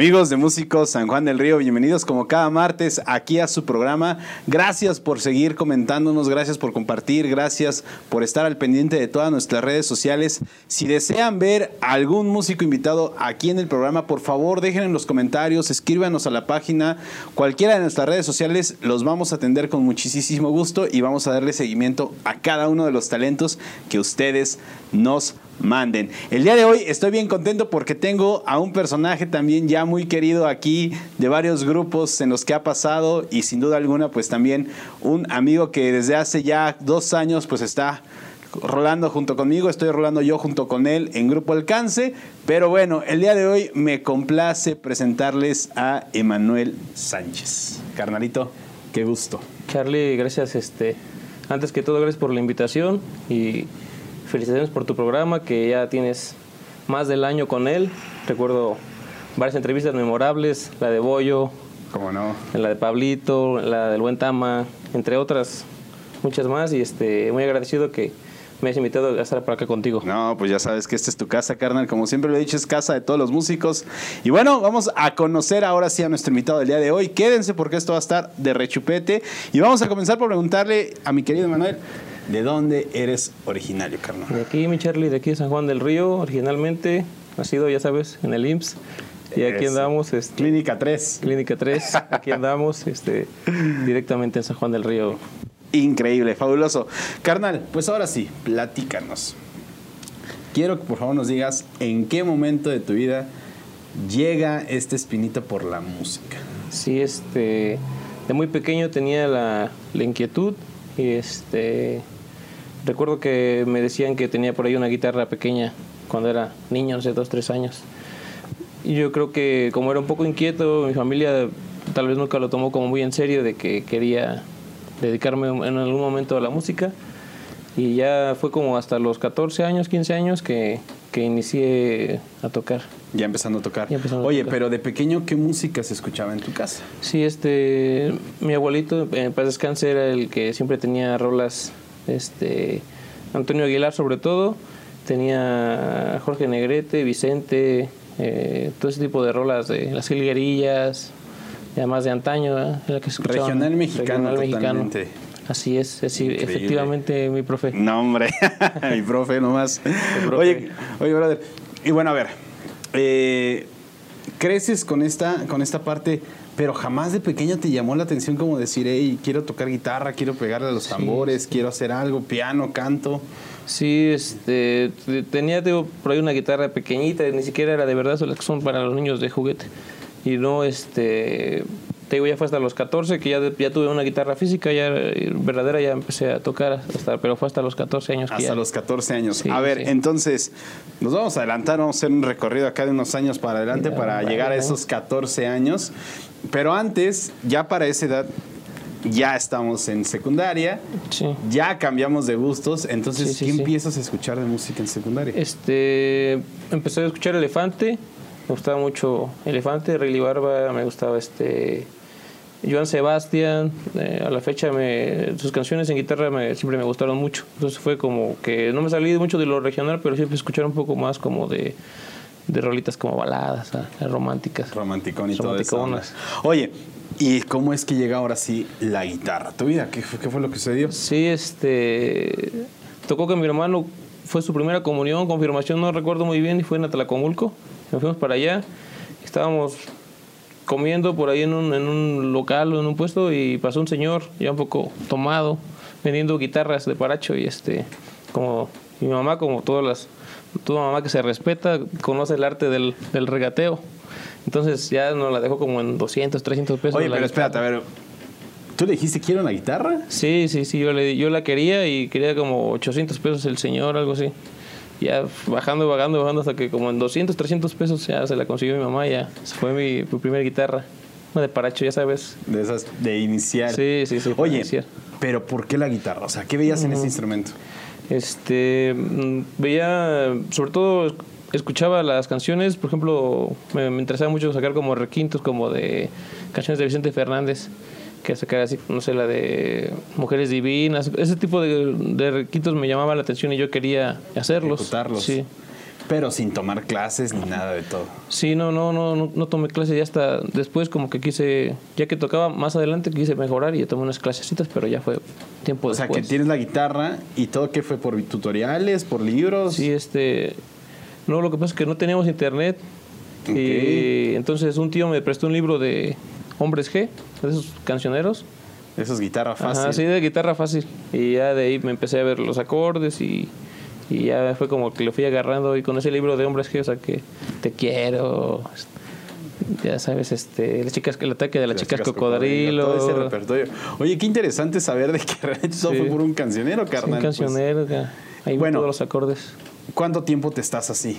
Amigos de Músicos San Juan del Río, bienvenidos como cada martes aquí a su programa. Gracias por seguir comentándonos, gracias por compartir, gracias por estar al pendiente de todas nuestras redes sociales. Si desean ver algún músico invitado aquí en el programa, por favor dejen en los comentarios, escríbanos a la página, cualquiera de nuestras redes sociales, los vamos a atender con muchísimo gusto y vamos a darle seguimiento a cada uno de los talentos que ustedes nos manden. El día de hoy estoy bien contento porque tengo a un personaje también ya muy querido aquí de varios grupos en los que ha pasado y sin duda alguna pues también un amigo que desde hace ya dos años pues está rolando junto conmigo, estoy rolando yo junto con él en Grupo Alcance, pero bueno, el día de hoy me complace presentarles a Emanuel Sánchez. Carnalito, qué gusto. Charlie, gracias este antes que todo gracias por la invitación y felicitaciones por tu programa, que ya tienes más del año con él. Recuerdo varias entrevistas memorables, la de Bollo, ¿Cómo no? la de Pablito, la del Buen Tama, entre otras muchas más. Y este, muy agradecido que me hayas invitado a estar por acá contigo. No, pues ya sabes que esta es tu casa, carnal. Como siempre lo he dicho, es casa de todos los músicos. Y bueno, vamos a conocer ahora sí a nuestro invitado del día de hoy. Quédense porque esto va a estar de rechupete. Y vamos a comenzar por preguntarle a mi querido Manuel. ¿De dónde eres originario, carnal? De aquí, mi Charlie, de aquí de San Juan del Río, originalmente, nacido, ya sabes, en el IMSS. Y aquí Eso. andamos, este, Clínica 3. Clínica 3, aquí andamos, este, directamente en San Juan del Río. Increíble, fabuloso. Carnal, pues ahora sí, platícanos. Quiero que por favor nos digas en qué momento de tu vida llega este espinito por la música. Sí, este, de muy pequeño tenía la, la inquietud y este, recuerdo que me decían que tenía por ahí una guitarra pequeña cuando era niño, no sé, dos, tres años. Y yo creo que como era un poco inquieto, mi familia tal vez nunca lo tomó como muy en serio de que quería dedicarme en algún momento a la música. Y ya fue como hasta los 14 años, 15 años que, que inicié a tocar. Ya empezando a tocar. A Oye, tocar. pero de pequeño, ¿qué música se escuchaba en tu casa? Sí, este, mi abuelito, en paz descanse, era el que siempre tenía rolas, este, Antonio Aguilar sobre todo, tenía Jorge Negrete, Vicente, eh, todo ese tipo de rolas de las jilguerillas, ya más de antaño, ¿verdad? Era que se escuchaban. Regional mexicano, totalmente. Así es, es efectivamente mi profe. No, hombre, mi profe nomás. profe. Oye, oye, brother. Y bueno, a ver, eh, creces con esta, con esta parte, pero jamás de pequeño te llamó la atención como decir, hey, quiero tocar guitarra, quiero pegarle a los tambores, quiero hacer algo, piano, canto. Sí, este, te- tenía digo, por ahí una guitarra pequeñita, ni siquiera era de verdad, son las que son para los niños de juguete. Y no, este, te digo, ya fue hasta los 14 que ya, ya tuve una guitarra física, ya eh, verdadera, ya empecé a tocar, hasta, pero fue hasta los 14 años que Hasta ya- los 14 años. Sí, a ver, sí. entonces, nos vamos a adelantar, vamos a hacer un recorrido acá de unos años para adelante Ya, para vale, llegar a esos 14 años. Pero antes, ya para esa edad, ya estamos en secundaria, Sí. ya cambiamos de gustos. Entonces, Sí, sí, ¿qué empiezas a escuchar de música en secundaria? Este, empecé a escuchar Elefante, me gustaba mucho Elefante, Rayleigh Barba, me gustaba este Joan Sebastián, eh, a la fecha me, sus canciones en guitarra me- siempre me gustaron mucho, entonces fue como que no me salí mucho de lo regional, pero siempre escuchar un poco más como de, de rolitas como baladas, ah, románticas. Romanticón y todo eso. Oye, ¿y cómo es que llega ahora sí la guitarra? ¿Tu vida? ¿Qué, fue- qué fue lo que sucedió? Sí, este. Tocó que mi hermano fue su primera comunión, confirmación, no recuerdo muy bien, y fue en Atlacomulco. Nos fuimos para allá. Estábamos comiendo por ahí en un, en un local o en un puesto y pasó un señor ya un poco tomado vendiendo guitarras de paracho y este como mi mamá como todas las toda mamá que se respeta conoce el arte del, del regateo entonces ya nos la dejó como en 200 300 pesos Oye, pero guitarra. espérate, a ver. ¿Tú le dijiste quiero una guitarra? Sí, sí, sí, yo, le, yo la quería y quería como 800 pesos el señor, algo así. Ya bajando, bajando, bajando hasta que como en 200, 300 pesos ya se la consiguió mi mamá, ya se fue mi, mi primera guitarra. Una de paracho, ya sabes. De esas, de iniciar. Sí, sí, sí. Oye, iniciar. pero ¿por qué la guitarra? O sea, ¿qué veías en ese instrumento? Este, mm, veía, sobre todo escuchaba las canciones, por ejemplo, me, me interesaba mucho sacar como requintos como de canciones de Vicente Fernández, que sacar así, no sé, la de Mujeres Divinas, ese tipo de, de requintos me llamaba la atención y yo quería hacerlos. Ejecutarlos. Sí. Pero sin tomar clases ni nada de todo. Sí, no, no, no, no, no tomé clases ya hasta después como que quise, ya que tocaba más adelante quise mejorar y ya tomé unas clasecitas, pero ya fue tiempo O sea, después. que tienes la guitarra y todo que fue por tutoriales, por libros. Sí, este, no, lo que pasa es que no teníamos internet y entonces un tío me prestó un libro de Hombres G, de esos cancioneros. Eso es guitarra fácil. Ajá, sí, de guitarra fácil. Y ya de ahí me empecé a ver los acordes y, y ya fue como que lo fui agarrando y con ese libro de hombres que, o sea, que te quiero, ya sabes, este, las chicas, el ataque de las, Las chicas, chicas cocodrilo. Todo ese repertorio. Oye, qué interesante saber de que realmente todo Sí. fue por un cancionero, carnal. un pues. cancionero, ya. ahí bueno. todos los acordes. ¿Cuánto tiempo te estás así?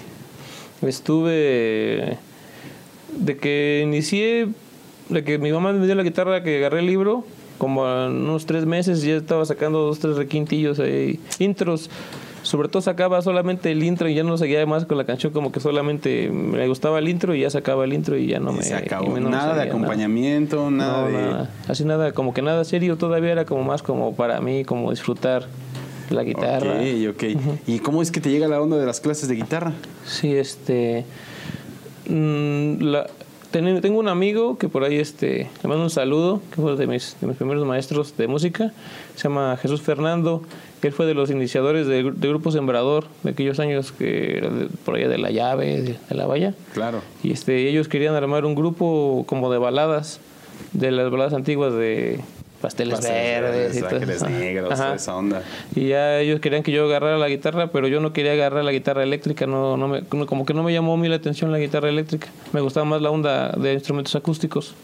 Estuve de que inicié, de que mi mamá me dio la guitarra, que agarré el libro, como unos tres meses ya estaba sacando dos, tres requintillos ahí, intros. Sobre todo sacaba solamente el intro y ya no seguía más con la canción, como que solamente me gustaba el intro y ya sacaba el intro y ya no Y me... se acabó. no me nada de acompañamiento, nada No, de. nada. Así nada, como que nada serio todavía era como más como para mí, como disfrutar la guitarra. Ok, ok. ¿Y cómo es que te llega la onda de las clases de guitarra? Sí, este. mm, la- tengo un amigo que por ahí este, le mando un saludo, que fue de mis, de mis primeros maestros de música. Se llama Jesús Fernando. Él fue de los iniciadores de, gru- de Grupo Sembrador, de aquellos años que por allá de la llave, de, de la valla. Claro. Y este, ellos querían armar un grupo como de baladas, de las baladas antiguas de Pasteles, Verdes, y Ángeles. Negros, Ajá. toda esa onda. Y ya ellos querían que yo agarrara la guitarra, pero yo no quería agarrar la guitarra eléctrica, no, no me, como que no me llamó a mí la atención la guitarra eléctrica. Me gustaba más la onda de instrumentos acústicos.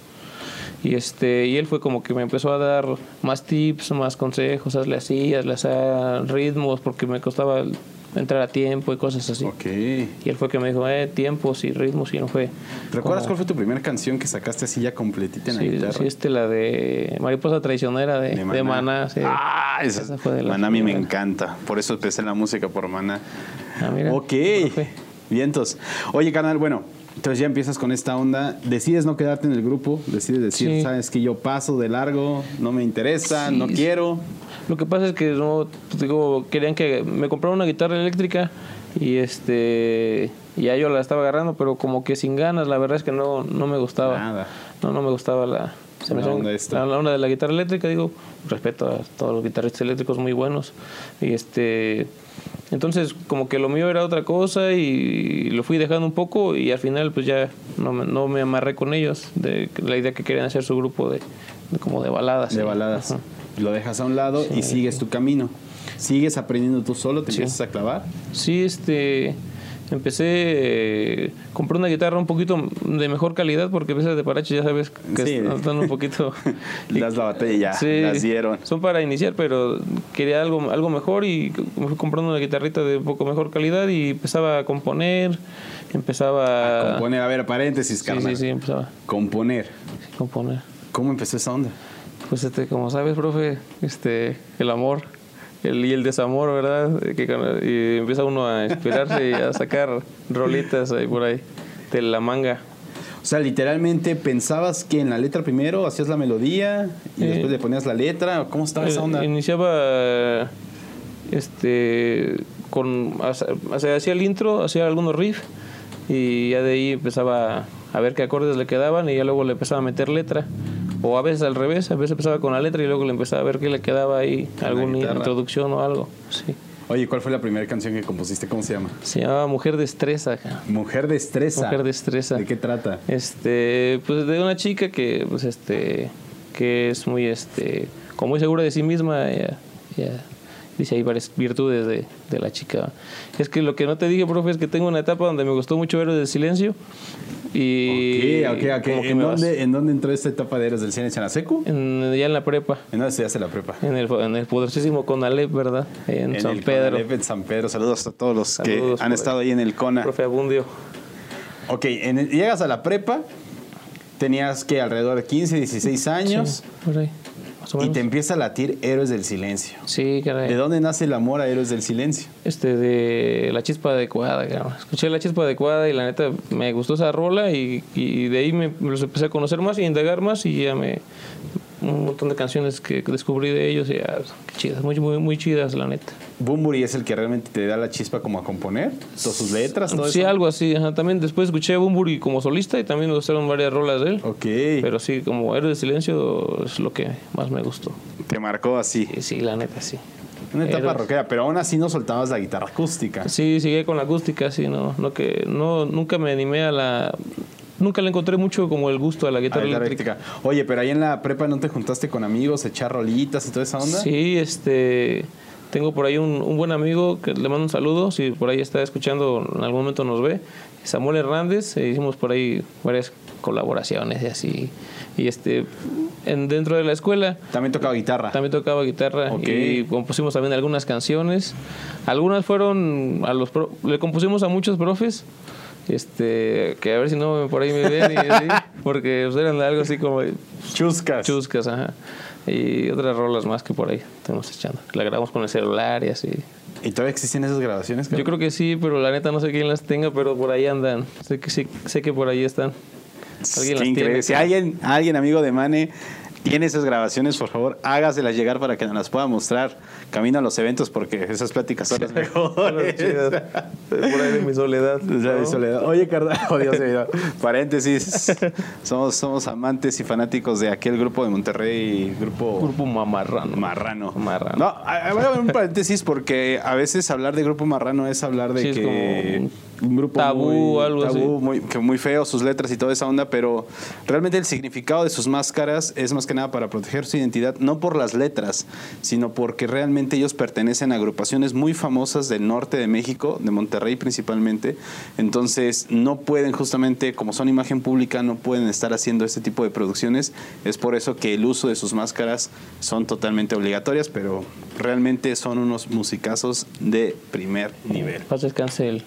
Y este y él fue como que me empezó a dar más tips, más consejos, hazle así, hazle así, ritmos, porque me costaba entrar a tiempo y cosas así. Ok. Y él fue que me dijo, eh, tiempos y ritmos, y no fue. ¿Recuerdas como- cuál fue tu primera canción que sacaste así ya completita en la Sí, guitarra? sí, este, la de Mariposa Traicionera de, de Maná. sí. Ah, esa, Esa fue de la Maná a mí me encanta. Por eso empecé la música por Maná. Ah, mira, ok. profe. Vientos. Oye, canal, bueno, entonces ya empiezas con esta onda. Decides no quedarte en el grupo. Decides decir, Sí. sabes que yo paso de largo, no me interesa, Sí, no quiero. Lo que pasa es que no, digo, querían que me comprara una guitarra eléctrica y este y ya yo la estaba agarrando, pero como que sin ganas, la verdad es que no, no me gustaba. Nada. No, no me gustaba la, se me La onda la- la onda de la guitarra eléctrica, digo, respeto a todos los guitarristas eléctricos muy buenos. Y este entonces como que lo mío era otra cosa y lo fui dejando un poco y al final pues ya no me, no me amarré con ellos de la idea que querían hacer su grupo de, de como de baladas. De ¿sí? baladas. Ajá. Lo dejas a un lado y sigues tu camino. Sigues aprendiendo tú solo, te Sí. empiezas a clavar. Sí, este. Empecé. eh, compré una guitarra un poquito de mejor calidad porque a veces de parache ya sabes que Sí. están un poquito. Das la batalla Sí, las dieron. Son para iniciar, pero quería algo, algo mejor y me fui comprando una guitarrita de un poco mejor calidad y empezaba a componer. Empezaba. Componer, a ver, paréntesis, Sí, carnal. sí, sí, empezaba Componer. a componer. ¿Cómo empezó esa onda? Pues este, como sabes, profe, este, el amor el, y el desamor, ¿verdad? Que, y empieza uno a inspirarse y a sacar rolitas ahí por ahí de la manga. O sea, literalmente pensabas que en la letra primero hacías la melodía y Sí. después le ponías la letra. ¿Cómo estaba esa Eh, onda? Iniciaba este con o sea, hacía el intro, hacía algunos riffs y ya de ahí empezaba a ver qué acordes le quedaban y ya luego le empezaba a meter letra. O a veces al revés, a veces empezaba con la letra y luego le empezaba a ver qué le quedaba ahí, alguna introducción o algo. Sí. Oye, ¿cuál fue la primera canción que compusiste? ¿Cómo se llama? Se llamaba Mujer Destreza. Mujer Destreza. Mujer Destreza. ¿De qué trata? Este, pues de una chica que, pues este, que es muy, este, como muy segura de sí misma. Ella dice hay varias virtudes de, de la chica. Es que lo que no te dije, profe, es que tengo una etapa donde me gustó mucho Héroes del Silencio. Y ok, ok, ¿En dónde, ¿En dónde entró esta etapa de Héroes del Cine? ¿En la secu? en- ya en la prepa. ¿En dónde estudiaste la prepa? En el, en el poderosísimo Conalep, ¿verdad? En, San el Pedro. Conalep en San Pedro. Saludos a todos los Saludos que han estado ahí en el CONA. Profe Abundio. Ok, llegas a la prepa, tenías que alrededor de 15, 16 años Sí, por ahí, más o y te empieza a latir Héroes del Silencio. Sí, caray. ¿De dónde nace el amor a Héroes del Silencio? Este, de la chispa adecuada, cabrón. Escuché la chispa adecuada y la neta me gustó esa rola y, y de ahí me los empecé a conocer más y a indagar más y ya me... un montón de canciones que descubrí de ellos y ya, chidas, muy, muy, muy chidas, la neta. Bumburi es el que realmente te da la chispa como a componer, todas sus letras, todo Sí, algo así. También después escuché a Bumburi como solista y también me gustaron varias rolas de él. Ok. Pero sí, como Héroe de Silencio es lo que más me gustó. Te marcó así. Sí, sí la neta, sí. Una etapa rockera, pero aún así no soltabas la guitarra acústica. Sí, seguí con la acústica, sí, no, no que no nunca me animé a la nunca le encontré mucho como el gusto a la guitarra, eléctrica. Oye, pero ahí en la prepa no te juntaste con amigos, echar rolitas y toda esa onda? Sí, este tengo por ahí un, un, buen amigo que le mando un saludo, si por ahí está escuchando, en algún momento nos ve, Samuel Hernández, e hicimos por ahí varias colaboraciones y así. Y este, en, dentro de la escuela. También tocaba guitarra. También tocaba guitarra y compusimos también algunas canciones. Algunas fueron a los le compusimos a muchos profes. Este, que a ver si no por ahí me ven y así, porque pues, eran algo así como chuscas. Chuscas, ajá. Y otras rolas más que por ahí estamos echando. La grabamos con el celular y así. ¿Y todavía existen esas grabaciones? Yo creo que sí, pero la neta no sé quién las tenga, pero por ahí andan. Sé que sí, sé que por ahí están. ¿Alguien las tiene, si alguien, alguien amigo de Mane tiene esas grabaciones, por favor, hágaselas llegar para que nos las pueda mostrar camino a los eventos, porque esas pláticas son las mejores. por ahí de mi soledad. mi soledad. Oye, carnal, oh, Dios mío. paréntesis, somos, somos amantes y fanáticos de aquel grupo de Monterrey, grupo... Grupo Marrano. Marrano. Marrano. No, voy a ver un paréntesis porque a veces hablar de grupo Marrano es hablar de que un grupo tabú, muy, algo así. Muy, que muy feo, sus letras y toda esa onda, pero realmente el significado de sus máscaras es más que nada para proteger su identidad, no por las letras, sino porque realmente ellos pertenecen a agrupaciones muy famosas del norte de México, de Monterrey principalmente, entonces no pueden justamente, como son imagen pública, no pueden estar haciendo este tipo de producciones, es por eso que el uso de sus máscaras son totalmente obligatorias, pero realmente son unos musicazos de primer nivel. Paz descanse el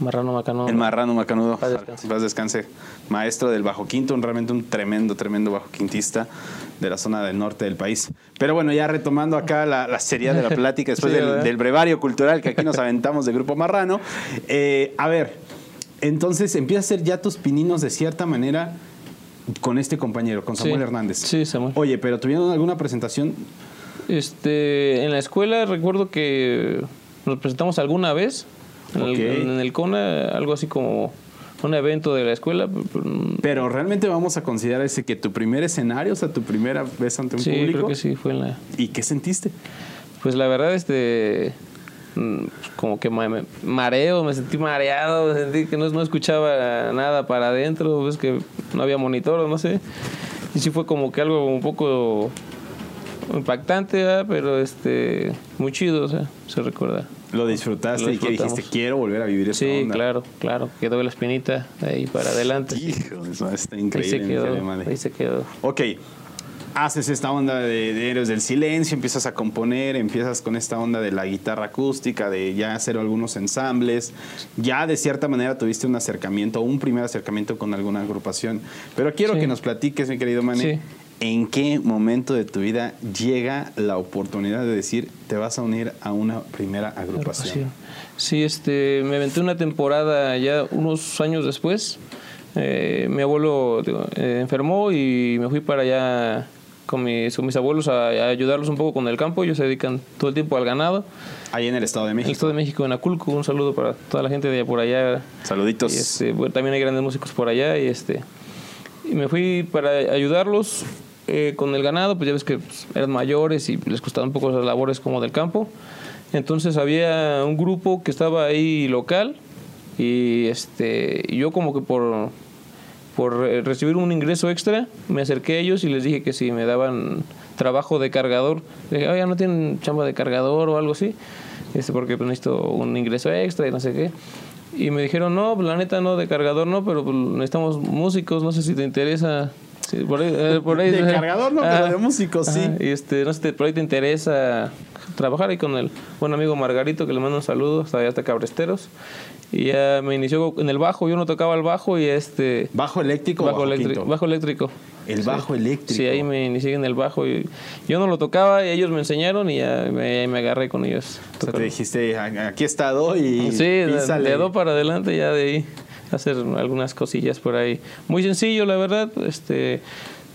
Marrano Macanudo. El Marrano Macanudo. Paz descanse. descanse. Maestro del Bajo Quinto, realmente un tremendo, tremendo bajo quintista de la zona del norte del país. Pero bueno, ya retomando acá la, la seriedad de la plática después del, brevario cultural que aquí nos aventamos del Grupo Marrano. Eh, a ver, entonces empiezas a hacer ya tus pininos de cierta manera con este compañero, con Samuel Hernández. Sí, Samuel. Oye, pero ¿tuvieron alguna presentación? Este, en la escuela recuerdo que nos presentamos alguna vez en, el, CONA, algo así como un evento de la escuela. Pero realmente vamos a considerar ese que tu primer escenario, o sea, tu primera vez ante un sí, público. creo que sí, fue en la... ¿Y qué sentiste? Pues la verdad, este mm, como que me, mareo, me sentí mareado, me sentí que no, no escuchaba nada para adentro, ves que no había monitor, no sé. Y sí fue como que algo un poco impactante, pero este muy chido, o sea, se recuerda. Lo disfrutaste y que dijiste, quiero volver a vivir esa sí, claro, claro. Quedó la espinita ahí para adelante. Hijo, eso está increíble. Ahí se quedó. Ahí se quedó. Ok. Haces esta onda de, de, Héroes del Silencio, empiezas a componer, empiezas con esta onda de la guitarra acústica, de ya hacer algunos ensambles. Ya de cierta manera tuviste un acercamiento, un primer acercamiento con alguna agrupación. Pero quiero que nos platiques, mi querido Mane, sí. ¿En qué momento de tu vida llega la oportunidad de decir te vas a unir a una primera agrupación? Sí, este, me aventé una temporada ya unos años después. Eh, mi abuelo eh, enfermó y me fui para allá con mis, con mis abuelos a, ayudarlos un poco con el campo. Ellos se dedican todo el tiempo al ganado. Ahí en el Estado de México. En el Estado de México, en Aculco. Un saludo para toda la gente de allá por allá. Saluditos. este, también hay grandes músicos por allá y este y me fui para ayudarlos eh, con el ganado, pues ya ves que pues, eran mayores y les costaban un poco las labores como del campo. Entonces había un grupo que estaba ahí local y este yo como que por por recibir un ingreso extra me acerqué a ellos y les dije que si me daban trabajo de cargador, dije, oye, no tienen chamba de cargador o algo así, este porque pues, necesito un ingreso extra y no sé qué. Y me dijeron, no, pues, la neta no, de cargador no, pero pues, necesitamos músicos, no sé si te interesa por ahí, eh, por ahí, de cargador, no, pero de músicos, sí. Y este, no sé, por ahí te interesa trabajar ahí con el buen amigo Margarito, que le mando un saludo, hasta allá hasta Cabresteros. Y ya me inició en el bajo, yo no tocaba el bajo y este... ¿Bajo eléctrico bajo, bajo eléctrico? Bajo eléctrico. El bajo eléctrico. Sí, ahí me inicié en el bajo. Y yo no lo tocaba y ellos me enseñaron y ya me, me agarré con ellos. O sea, te dijiste, aquí he estado y... Sí, de dos para adelante ya de ahí hacer algunas cosillas por ahí. Muy sencillo, la verdad. Este,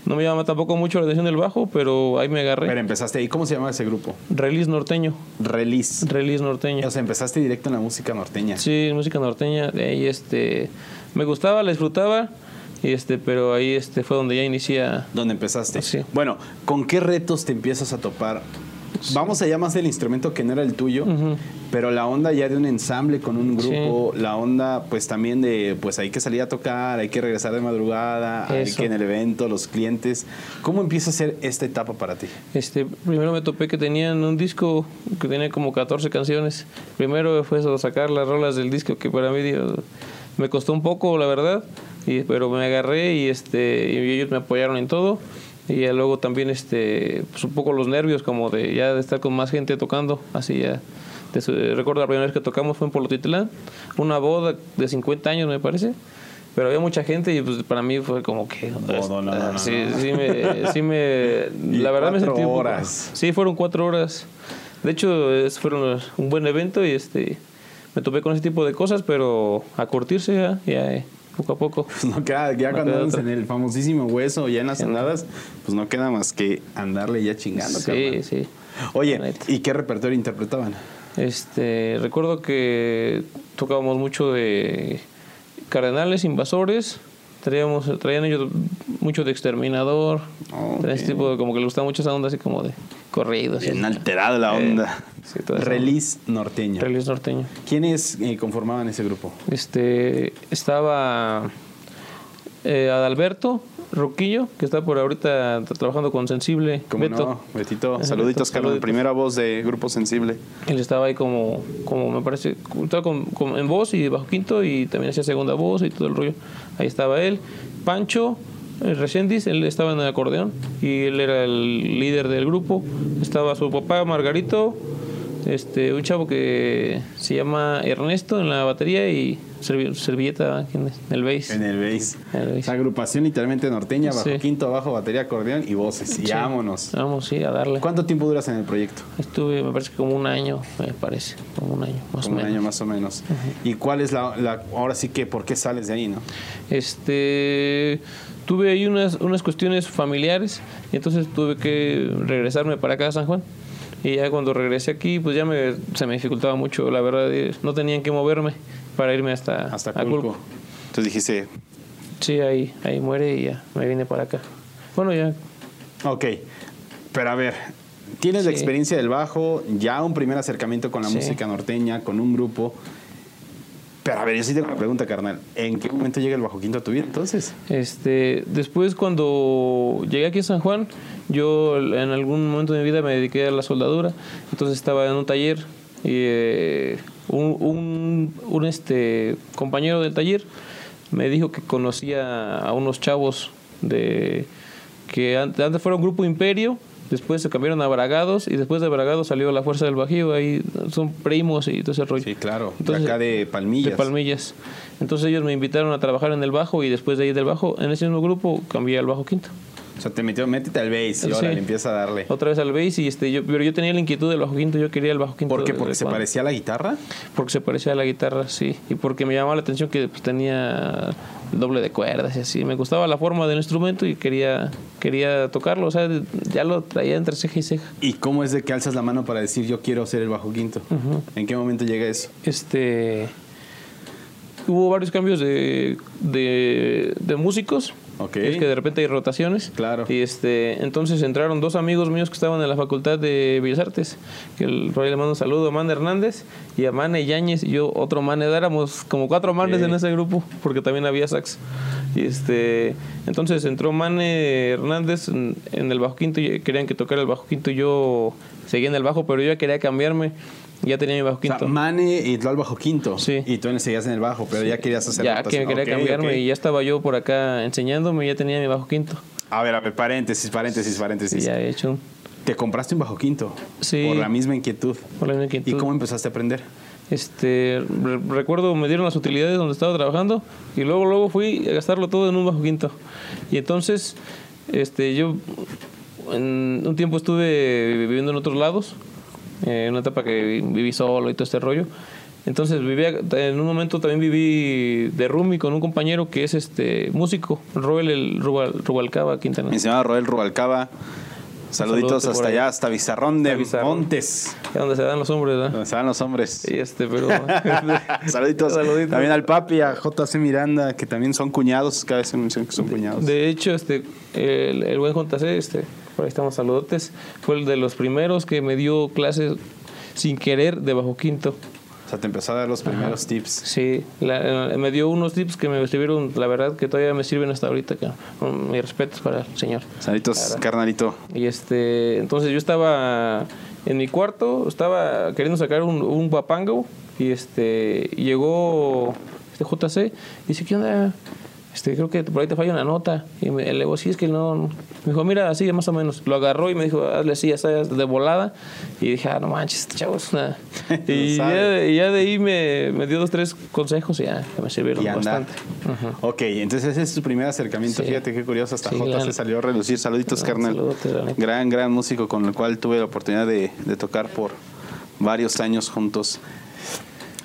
No me llama tampoco mucho la atención del bajo, pero ahí me agarré. Pero empezaste ahí. ¿Cómo se llama ese grupo? Release norteño. Release. Release norteño. O sea, empezaste directo en la música norteña. Sí, música norteña. De ahí este, me gustaba, la disfrutaba. Y este, pero ahí este fue donde ya inicia. ¿Dónde empezaste? Sí. Bueno, ¿con qué retos te empiezas a topar? Vamos allá más del instrumento que no era el tuyo, pero la onda ya de un ensamble con un grupo, la onda pues también de pues hay que salir a tocar, hay que regresar de madrugada, hay que en el evento, los clientes. ¿Cómo empieza a ser esta etapa para ti? Este, primero me topé que tenían un disco que tenía como 14 canciones. Primero fue eso, sacar las rolas del disco que para mí Dios, me costó un poco, la verdad, y, pero me agarré y este y ellos me apoyaron en todo. Y ya luego también este pues un poco los nervios como de ya de estar con más gente tocando, así ya de su- recuerdo la primera vez que tocamos fue en Polotitlán, una boda de 50 años me parece. Pero había mucha gente y pues para mí fue como que... No, no, no, sí, no. sí me... Sí me la verdad me sentí horas. Sí, fueron cuatro horas. De hecho, fueron un buen evento y este me topé con ese tipo de cosas, pero a curtirse ya, ya eh, poco a poco. Pues no queda, ya No cuando andas en el famosísimo hueso, ya en las andadas, pues no queda más que andarle ya chingando. Sí, carnal. sí. Oye. ¿y qué repertorio interpretaban? Este, recuerdo que tocábamos mucho de cardenales, invasores, traíamos, traían ellos mucho de exterminador, Ok. ese tipo de, como que les gustaba mucho esa onda así como de corridos. así. Bien alterada la Eh, onda. sí, esa Release norteño. Release norteño. ¿Quiénes eh, conformaban ese grupo? Este, estaba eh, Adalberto Roquillo, que está por ahorita tra- trabajando con Sensible. ¿Cómo Beto. no? Betito, saluditos, Beto. Primera voz de Grupo Sensible. Él estaba ahí como, como me parece, estaba con- con- en voz y bajo quinto y también hacía segunda voz y todo el rollo. Ahí estaba él. Pancho eh, Reséndiz, él estaba en el acordeón y él era el líder del grupo. Estaba su papá Margarito, este, un chavo que se llama Ernesto en la batería y servilleta en el bass. En el bass. En el bass. Esa agrupación literalmente norteña, bajo Sí. quinto, bajo batería, acordeón y voces. Y Sí. vámonos. Vamos, sí, a darle. ¿Cuánto tiempo duras en el proyecto? Estuve, me parece que como un año, me parece, como un año, más Como o un menos. año más o menos. ¿Y cuál es la, la- ahora sí que, por qué sales de ahí, no? Este, tuve ahí unas, unas cuestiones familiares y entonces tuve que regresarme para acá a San Juan. Y ya cuando regresé aquí, pues ya me, se me dificultaba mucho, la verdad, eh, no tenían que moverme para irme hasta, Hasta. Culco. Entonces dijiste, Sí, ahí, ahí muere y ya me vine para acá. Bueno, ya, ok, pero a ver, tienes la experiencia del bajo, ya un primer acercamiento con la Sí. música norteña, con un grupo. Pero a ver, yo sí tengo una pregunta, carnal. ¿En qué momento llega el bajo quinto a tu vida entonces? Este, después cuando llegué aquí a San Juan, yo en algún momento de mi vida me dediqué a la soldadura, entonces estaba en un taller y eh, un, un, un, este, compañero del taller me dijo que conocía a unos chavos de que an- antes fueron grupo Imperio, después se cambiaron a Bragados y después de Bragados salió la Fuerza del Bajío, ahí son primos y todo ese rollo. Sí, claro. Entonces, de acá de Palmillas. De Palmillas. Entonces ellos me invitaron a trabajar en el bajo y después de ahí del bajo, en ese mismo grupo, cambié al bajo quinto. O sea, te metió, métete al bass y ahora le empieza a darle. Otra vez al bass y este, yo, pero yo tenía la inquietud del bajo quinto, yo quería el bajo quinto. ¿Por qué? ¿Porque se cuando- parecía a la guitarra? Porque se parecía a la guitarra, sí. Y porque me llamaba la atención que pues, tenía el doble de cuerdas y así. Me gustaba la forma del instrumento y quería, quería tocarlo. O sea, ya lo traía entre ceja y ceja. ¿Y cómo es de que alzas la mano para decir yo quiero ser el bajo quinto? ¿En qué momento llega eso? Este. Hubo varios cambios de, de, de músicos. Ok. Es que de repente hay rotaciones. Claro. Y este, entonces entraron dos amigos míos que estaban en la Facultad de Bellas Artes. Que el, por ahí le mando un saludo a Mane Hernández y a Mane Yáñez y yo, otro Mane. Éramos como cuatro manes Ok. en ese grupo, porque también había sax. Y este, entonces entró Mane Hernández en, en el bajo quinto y querían que tocara el bajo quinto y yo seguía en el bajo, pero yo ya quería cambiarme. Ya tenía mi bajo O sea, quinto. Mane entró al bajo quinto. Sí. Y tú seguías en el bajo, pero ya querías hacer ya que rotación. me quería Ok, cambiarme ok. y ya estaba yo por acá enseñándome, ya tenía mi bajo quinto. A ver, a ver, paréntesis, paréntesis, Y paréntesis. ya he hecho Te compraste un bajo quinto. Sí. Por la misma inquietud. por la inquietud. ¿Y cómo empezaste a aprender? Este, re- recuerdo me dieron las utilidades donde estaba trabajando y luego luego fui a gastarlo todo en un bajo quinto. Y entonces este yo en un tiempo estuve viviendo en otros lados, eh, en una etapa que vi- viví solo y todo este rollo. Entonces vivía, en un momento también viví de roomie con un compañero que es este músico, Roel el Rubal, Rubalcaba Quintana. Mi señor Roel Rubalcaba. Saluditos hasta allá, hasta Bizarrón de Bizarrón. Montes, Es donde se dan los hombres, ¿verdad? donde se van los hombres. Y este, pero... Saluditos, Saluditos. también al papi, a JC Miranda, que también son cuñados, cada vez se mencionan que son cuñados. De hecho, este, el, el buen JC, este, por ahí estamos saludotes, fue el de los primeros que me dio clases sin querer de bajo quinto. O sea, te empezó a dar los primeros tips. Sí, la- eh, me dio unos tips que me sirvieron, la verdad, que todavía me sirven hasta ahorita. Que, con mis respetos para el señor. Saluditos, carnalito. Y este, entonces yo estaba en mi cuarto, estaba queriendo sacar un, un guapango y este, llegó este JC y dice, ¿qué onda? Este, creo que por ahí te falla una nota. Y me, le digo, sí, es que no. no". Me dijo, mira, así más o menos. Lo agarró y me dijo, hazle así, ya sabes, de volada. Y dije, ah, no manches, este chavo es una... y, ya, y ya de ahí me, me dio dos, tres consejos y ya me sirvieron bastante. Ujú. Ok, entonces ese es tu primer acercamiento. Sí. Fíjate qué curioso, hasta Sí, JC gran- salió a relucir. Saluditos, carnal. neta. Gran, gran músico con el cual tuve la oportunidad de, de tocar por varios años juntos.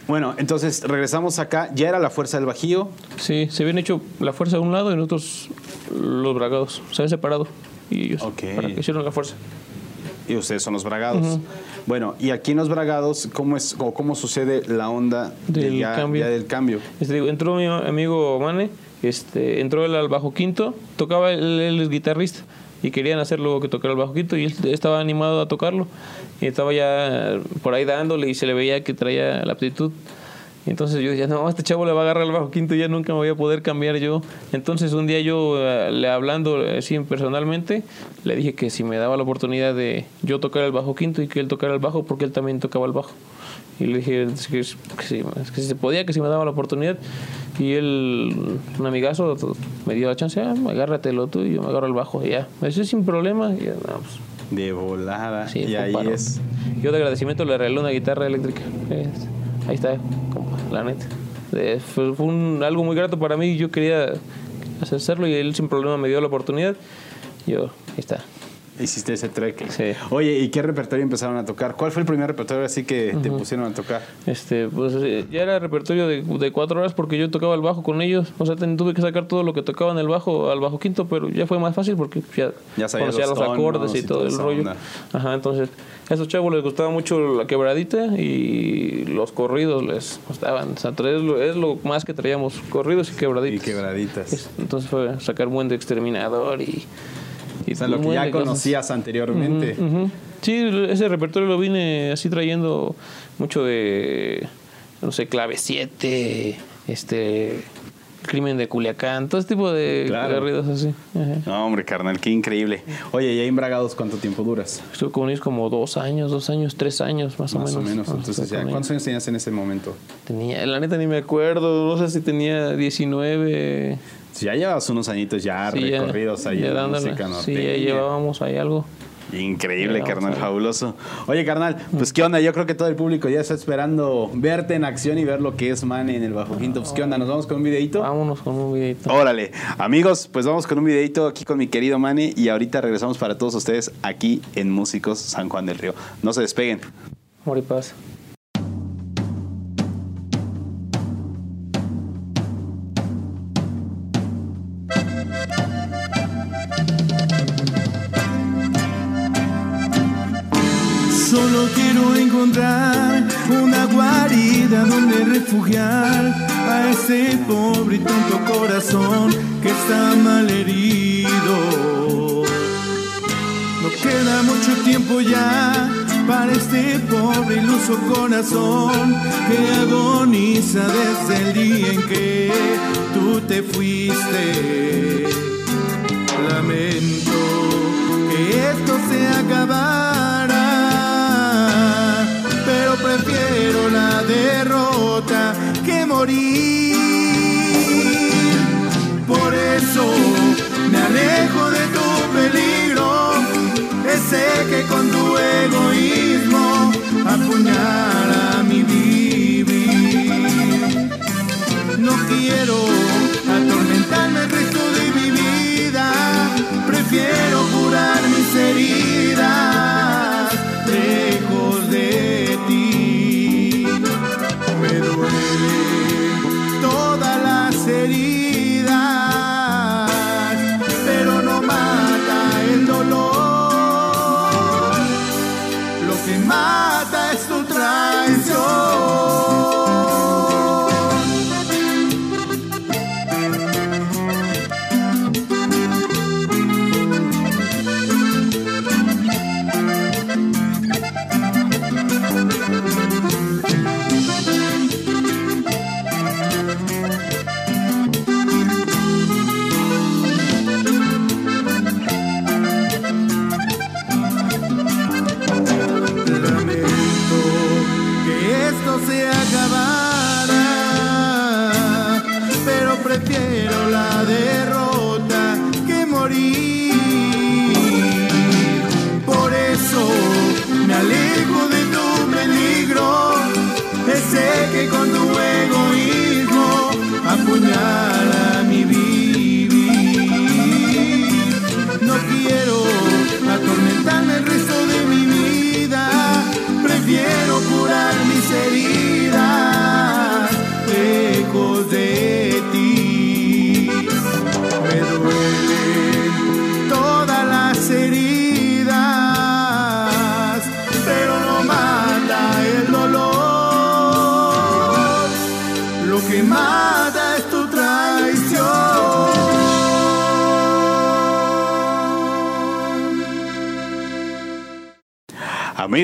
Bueno, entonces regresamos acá. Ya era la fuerza del Bajío. Sí, se habían hecho la fuerza de un lado y nosotros los bragados. Se habían separado. Y ellos Ok. para que hicieron la fuerza. y ustedes son los bragados. Bueno, y aquí en los bragados, ¿cómo es o cómo sucede la onda de Del ya, cambio. ya del cambio? Este, digo, entró mi amigo Mane, este, entró él al bajo quinto, tocaba, él, él es guitarrista y querían hacerlo que tocara el bajo quinto y él estaba animado a tocarlo y estaba ya por ahí dándole y se le veía que traía la aptitud. Entonces yo decía, no, este chavo le va a agarrar el bajo quinto ya nunca me voy a poder cambiar yo. Entonces un día yo, eh, le hablando eh, así personalmente, le dije que si me daba la oportunidad de yo tocar el bajo quinto y que él tocara el bajo, porque él también tocaba el bajo. Y le dije es que, es- que si, es que si se podía, que si me daba la oportunidad. Y él, un amigazo, me dio la chance, ah, agárratelo tú y yo me agarro el bajo. Y ya, me dice, sin problema. Y ya, no, pues, De volada. sí, y ahí es. Yo de agradecimiento le regalé una guitarra eléctrica. Es- ahí está, compa, la neta. Eh, fue fue un- algo muy grato para mí. Yo quería hacerlo y él sin problema me dio la oportunidad. Yo, ahí está. Hiciste ese trek. Sí. Oye, ¿y qué repertorio empezaron a tocar? ¿Cuál fue el primer repertorio así que te pusieron a tocar? Este, pues eh, ya era repertorio de, de cuatro horas porque yo tocaba el bajo con ellos. O sea, tuve que sacar todo lo que tocaba en el bajo al bajo quinto, pero ya fue más fácil porque ya, Ya conocía los los, acordes y y todo el rollo. onda. Ajá, entonces a esos chavos les gustaba mucho la quebradita y los corridos les gustaban. O sea, es lo, es lo más que traíamos, corridos y Y quebraditas. quebraditas. Es- Entonces fue sacar buen de exterminador y... O sea, lo que ya cosas. conocías anteriormente. Sí, ese repertorio lo vine así trayendo mucho de, no sé, clave 7, este, crimen de Culiacán, todo ese tipo de Claro. así. Ajá. No, hombre, carnal, qué increíble. Oye, ¿y ahí en Bragados cuánto tiempo duras? Estuve con ellos como dos años, dos años, tres años más, Más o o menos. menos. Ah, Entonces, ya, ¿cuántos años tenías en ese momento? Tenía, la neta ni me acuerdo, no sé si tenía 19. Ya llevas unos añitos ya sí, ya- recorridos ahí ya en dándole. música Sí, norteña. ya llevábamos ahí algo. Increíble, carnal, fabuloso. Oye, carnal, pues qué onda, yo creo que todo el público ya está esperando verte en acción y ver lo que es Mane en el Bajo Quinto. Pues qué onda, ¿nos vamos con un videito? Vámonos con un videito. Órale, amigos, pues vamos con un videito aquí con mi querido Mane y ahorita regresamos para todos ustedes aquí en Músicos San Juan del Río. No se despeguen. Amor guarida donde refugiar a ese pobre y tonto corazón que está mal herido. No queda mucho tiempo ya para este pobre iluso corazón que agoniza desde el día en que tú te fuiste. Lamento que esto se acabara, la derrota que morir. Por eso me alejo de tu peligro, ese que con tu egoísmo apuñala mi vivir. No quiero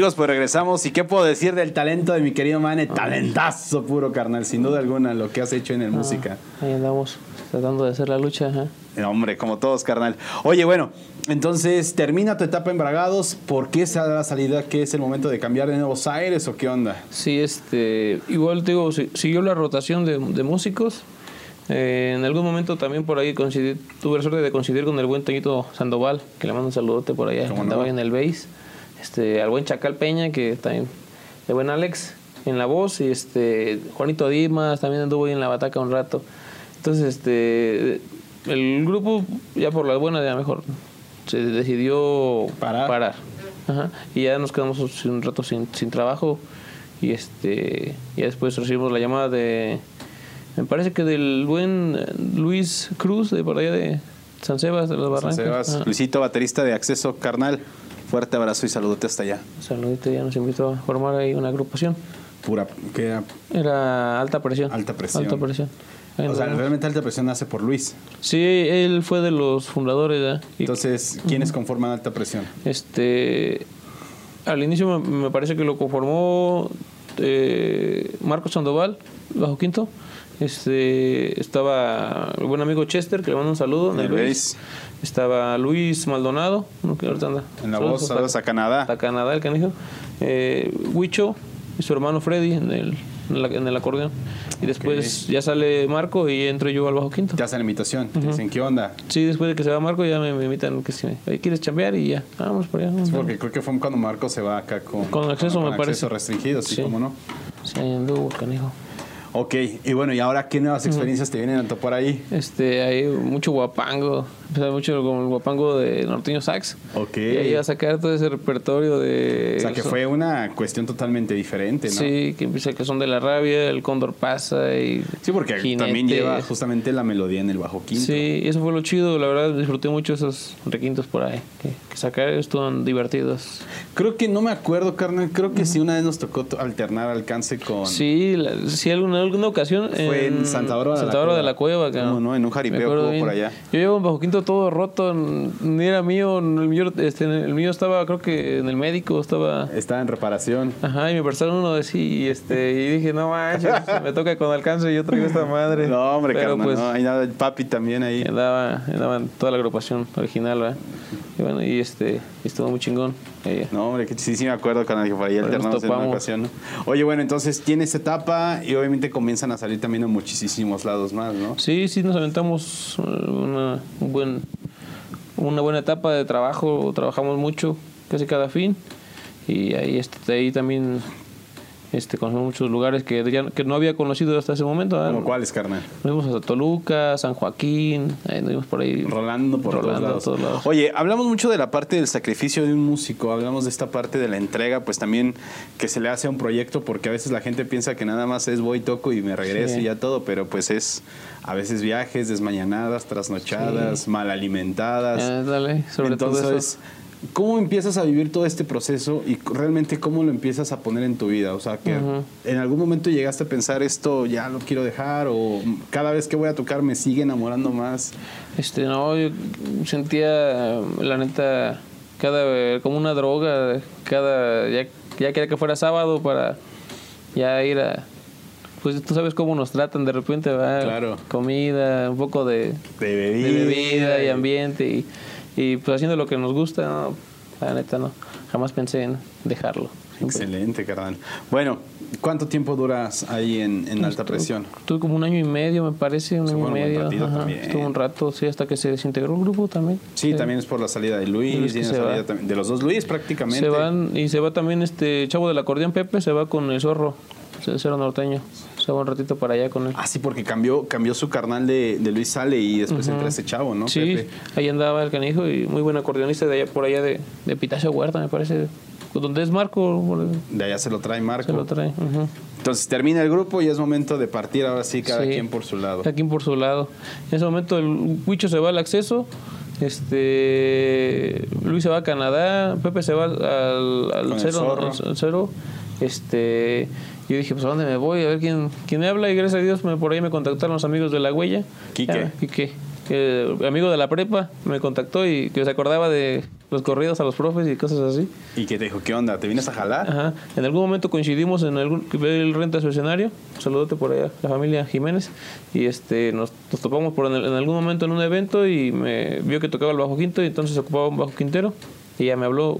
Amigos, pues regresamos. ¿Y qué puedo decir del talento de mi querido Mane? Talentazo puro, carnal. Sin duda alguna, lo que has hecho en el música. Ahí andamos tratando de hacer la lucha. Eh, Hombre, como todos, carnal. Oye, bueno, entonces termina tu etapa en Bragados. ¿Por qué se da la salida? ¿Qué es el momento de cambiar de nuevos aires o qué onda? Sí, este, igual te digo, si- siguió la rotación de, de músicos. Eh, en algún momento también por ahí coincidí- tuve la suerte de coincidir con el buen Toñito Sandoval, que le mando un saludote por allá, ¿Cómo no? andaba ahí en el bass. Este, al buen Chacal Peña, que también, el buen Alex en la voz, y este, Juanito Dimas también anduvo ahí en la bataca un rato. Entonces, este, el grupo, ya por la buena, ya mejor, se decidió Parar. Ajá. Y ya nos quedamos un rato sin, sin trabajo. Y este ya después recibimos la llamada de. Me parece que del buen Luis Cruz, de por allá de San Sebas, de las San Barrancas. Sebas, Ajá. Luisito, baterista de Acceso Carnal. Fuerte abrazo y saludote hasta allá. Saludito, ya nos invitó a formar ahí una agrupación. Pura, que era- Era alta presión. Alta presión. Alta presión. Ahí o sea, realmente alta presión nace por Luis. Sí, él fue de los fundadores. Y, Entonces, ¿quiénes conforman alta presión? Este, al inicio me, parece que lo conformó eh, Marcos Sandoval, bajo quinto. Este, estaba el buen amigo Chester, que le mando un saludo. El bass. Estaba Luis Maldonado, uno que ahorita anda. En la voz, saludos a Canadá. hasta Canadá, el canijo. Eh, Huicho y su hermano Freddy en el, en, la- en el acordeón. Y después ya sale Marco y entro yo al bajo quinto. Te hacen la invitación. Te dicen, ¿qué onda? Sí, después de que se va Marco ya me, me invitan que si me, ¿quieres chambear? Y ya, vamos por allá. vamos. Porque creo que fue cuando Marco se va acá con, Con acceso, me parece. restringido, sí, Sí. cómo no. Sí, anduvo, canijo. Ok, y bueno, ¿y ahora qué nuevas experiencias te vienen a topar ahí? Este, hay mucho guapango. Sea, mucho como el guapango de Norteño Sax. Ok. Y ahí a sacar todo ese repertorio de. O sea, que fue una cuestión totalmente diferente, ¿no? Sí, que empieza que son de la rabia, el cóndor pasa y. Sí, porque Jinete. también lleva justamente la melodía en el bajo quinto. Sí, eso fue lo chido. La verdad, disfruté mucho esos requintos por ahí. Que, que sacar estuvieron divertidos. Creo que no me acuerdo, carnal. Creo que sí una vez nos tocó to- alternar alcance con. Sí, la- sí, alguna, alguna ocasión. Fue en Santa Bárbara Santa Bárbara de Cueva. la Cueva. ¿Cómo no? En un jaripeo por allá. Yo llevo un bajo quinto todo roto, ni era mío, el mío, este, el mío estaba, creo que en el médico, estaba. Estaba en reparación. Ajá, y me prestaron uno de sí, y, este, y dije, no manches, me toca con alcance y yo traigo esta madre. No, hombre, Pero pues, no, ahí nada, el papi también ahí. andaba, andaba en toda la agrupación original, ¿verdad? Y bueno, y este, estuvo muy chingón. Eh, No, hombre, que sí, sí me acuerdo, carnal, que por ahí alternamos en una ocasión. ¿no? Oye, bueno, entonces tienes etapa y obviamente comienzan a salir también en muchísimos lados más, ¿no? Sí, sí, nos aventamos eh, una, un buen, una buena etapa de trabajo, trabajamos mucho, casi cada fin, y ahí, este, ahí también este, conocemos muchos lugares que, ya, que no había conocido hasta ese momento. ¿verdad? ¿Como cuáles, carnal? Nos fuimos hasta Toluca, San Joaquín, nos fuimos por ahí. Rolando por Rolando todos lados. todos lados. Oye, hablamos mucho de la parte del sacrificio de un músico, hablamos de esta parte de la entrega, pues también que se le hace a un proyecto, porque a veces la gente piensa que nada más es voy, toco y me regreso Sí. y ya todo, pero pues es a veces viajes, desmañanadas, trasnochadas, mal alimentadas. Ah, dale, sobre todo Entonces, eso. ¿Cómo empiezas a vivir todo este proceso y realmente cómo lo empiezas a poner en tu vida? O sea, que Ujú. en algún momento llegaste a pensar esto ya lo quiero dejar o cada vez que voy a tocar me sigue enamorando más. Este, no, yo sentía, la neta, cada, como una droga, cada, ya, ya quería que fuera sábado para ya ir a, pues tú sabes cómo nos tratan de repente, ¿verdad? Claro. Comida, un poco de, De de bebida. bebida y ambiente y, y pues haciendo lo que nos gusta, no, la neta no, jamás pensé en dejarlo. Excelente, carnal. Bueno, ¿cuánto tiempo duras ahí en, en alta presión? Estuve como un año y medio, me parece, un año y medio. también. Estuve un rato, sí, hasta que se desintegró el grupo también. Sí, también es por la salida de Luis, salida también- de los dos Luis prácticamente. Se van y se va también este chavo del acordeón Pepe, se va con el zorro, el zorro norteño. Se va un ratito para allá con él. Ah, sí, porque cambió, cambió su carnal de, de Luis Sale y después entra ese chavo, ¿no? sí, Pepe? ahí andaba el canijo y muy buen acordeonista de allá por allá de, de Pitacio Huerta, me parece. Donde es Marco, De allá se lo trae Marco. se lo trae. Entonces termina el grupo y es momento de partir ahora sí, cada Sí. quien por su lado. Cada quien por su lado. En ese momento el Huicho se va al acceso. Este Luis se va a Canadá, Pepe se va al, al cero, al cero. Este, yo dije, pues a dónde me voy, a ver quién, quién me habla y gracias a Dios me, por ahí me contactaron los amigos de la huella. Quique. Ya, Quique, que, amigo de la prepa, me contactó y que se acordaba de los corridos a los profes y cosas así. ¿Y qué te dijo? ¿Qué onda? ¿Te vienes a jalar? Ajá. En algún momento coincidimos en algún que el renta su escenario. Saludote por allá, la familia Jiménez. Y este nos, nos topamos por en, el- en algún momento en un evento y me vio que tocaba el bajo quinto y entonces ocupaba un bajo quintero. Y ya me habló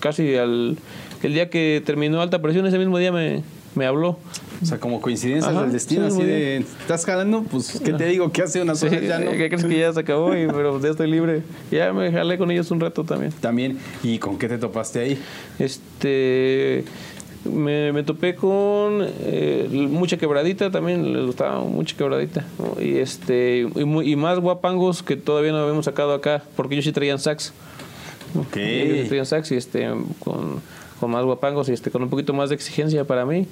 casi al el día que terminó alta presión, ese mismo día me, me habló. O sea, como coincidencias Ajá, del destino, sí, así de, ¿estás jalando? Pues, ¿qué te digo? ¿Qué hace unas Sí, ya no? ¿Qué crees que ya se acabó? Y, pero ya estoy libre. Ya me jalé con ellos un rato también. También, ¿y con qué te topaste ahí? Este me, me topé con eh, mucha quebradita también les gustaba mucha quebradita ¿no? y este y, más guapangos que todavía no habíamos sacado acá porque ellos sí traían sax Ok. ellos sí traían sax y este con, con más guapangos y este con un poquito más de exigencia para mí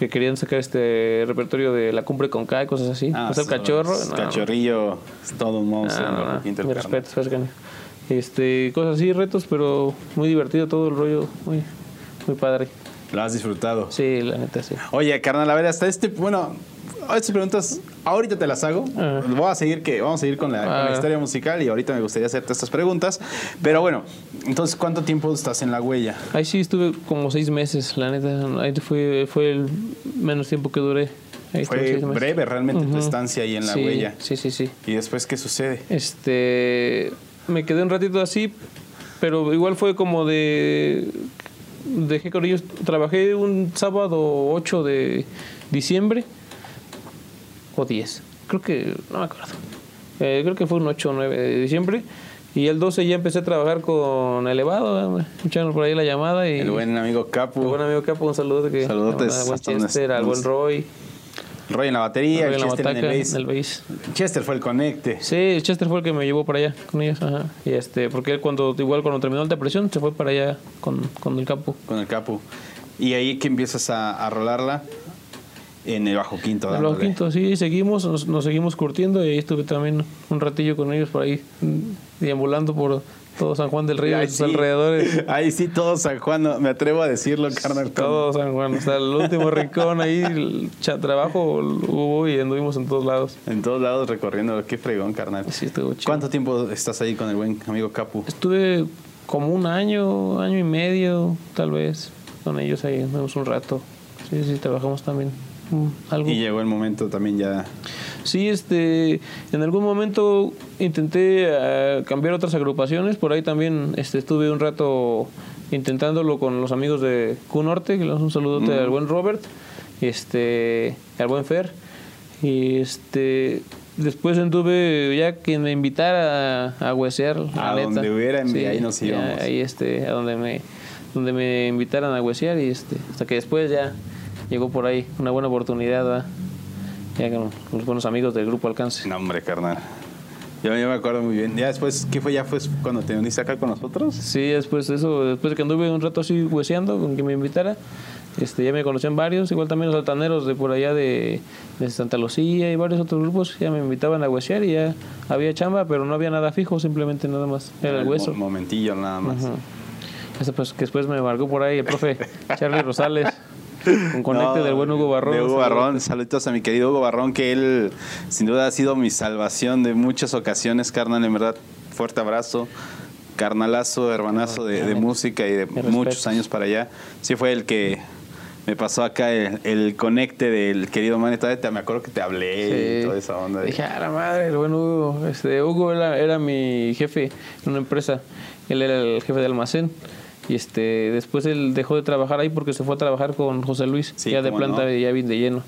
que querían sacar este repertorio de la cumbre con K y cosas así Ah, o sea, el cachorro es no, Cachorrillo, es todo un monstruo. no, no, mi respeto, este cosas así retos pero muy divertido todo el rollo muy muy padre Lo has disfrutado. Sí, la neta, sí. Oye, carnal, a ver, hasta este, bueno, estas preguntas ahorita te las hago. Ajá. Voy a seguir que vamos a seguir con la, con la Ah. historia musical y ahorita me gustaría hacerte estas preguntas. Pero bueno, entonces, ¿cuánto tiempo estás en la huella? Ahí sí estuve como seis meses, la neta. Ahí fue, fue el menos tiempo que duré. Ahí Fue breve realmente tu Ujú. estancia ahí en la Sí, huella. Sí, sí, sí. ¿Y después qué sucede? Este, me quedé un ratito así, pero igual fue como de... Dejé con ellos, trabajé un sábado 8 de diciembre o 10, creo que, no me acuerdo. Eh, creo que fue un 8 o 9 de diciembre. Y el 12 ya empecé a trabajar con Elevado, escucharon por ahí la llamada y... El buen amigo Capu. Mi buen amigo Capo, un saludo que Saludotes al buen Chester, al buen. Roy, Roy en la batería, Roy en la Chester en bataca, el bass. en el bass. Chester fue el conecte. Sí, Chester fue el que me llevó para allá con ellos, ajá. Y este, porque él cuando igual cuando terminó alta presión se fue para allá con, con el campo. Con el Capu. Y ahí que empiezas a, a rolarla en el bajo quinto. En el dándole. quinto, sí, seguimos, nos, nos seguimos curtiendo y ahí estuve también un ratillo con ellos por ahí, mm, deambulando por todo San Juan del Río y sus sí. alrededores. Ahí sí, todo San Juan, no, me atrevo a decirlo, carnal. Todo San Juan, o sea, el último rincón ahí, el trabajo hubo y anduvimos en todos lados. En todos lados recorriendo, qué fregón, carnal. Sí, estuvo chido. ¿Cuánto tiempo estás ahí con el buen amigo Capu? Estuve como un año, año y medio, tal vez, con ellos ahí, andamos un rato. Sí, sí, trabajamos también. Mm, algo. Y llegó el momento también ya. Sí, este, en algún momento intenté eh, cambiar otras agrupaciones, por ahí también este, estuve un rato intentándolo con los amigos de Q Norte, que le damos un saludote al buen Robert, este, al buen Fer, y este, después anduve ya que me invitara a, a huesear, la A neta. donde hubiera, ahí nos íbamos. ahí este, a donde me, donde me invitaran a huesear y este, hasta que después ya llegó por ahí una buena oportunidad, ¿verdad? ya con los buenos amigos del grupo Alcance. No, hombre, carnal. Yo, yo me acuerdo muy bien. Ya después, ¿qué fue? ¿Ya fue cuando te uniste acá con nosotros? Sí, después de eso, después de que anduve un rato así hueseando con que me invitara, este, ya me conocían varios, igual también los altaneros de por allá de, de Santa Lucía y varios otros grupos, ya me invitaban a huesear y ya había chamba, pero no había nada fijo, simplemente nada más, era el hueso. momentillo nada más. Este, pues, que después me marcó por ahí el profe Charlie Rosales, con conecte No, del buen Hugo Barrón. De Hugo Saludos. Barrón. Saludos a mi querido Hugo Barrón, que él sin duda ha sido mi salvación de muchas ocasiones, carnal. En verdad, fuerte abrazo. Carnalazo, hermanazo de, de música y de muchos años para allá. Sí fue el que me pasó acá el, el conecte del querido Mane. Todavía te- me acuerdo que te hablé y Sí. toda esa onda. Dije, a la madre, el buen Hugo. Este, Hugo era, era mi jefe en una empresa. Él era el jefe de almacén. Y este, después él dejó de trabajar ahí porque se fue a trabajar con José Luis, Sí, ya de planta no. ya bien de lleno.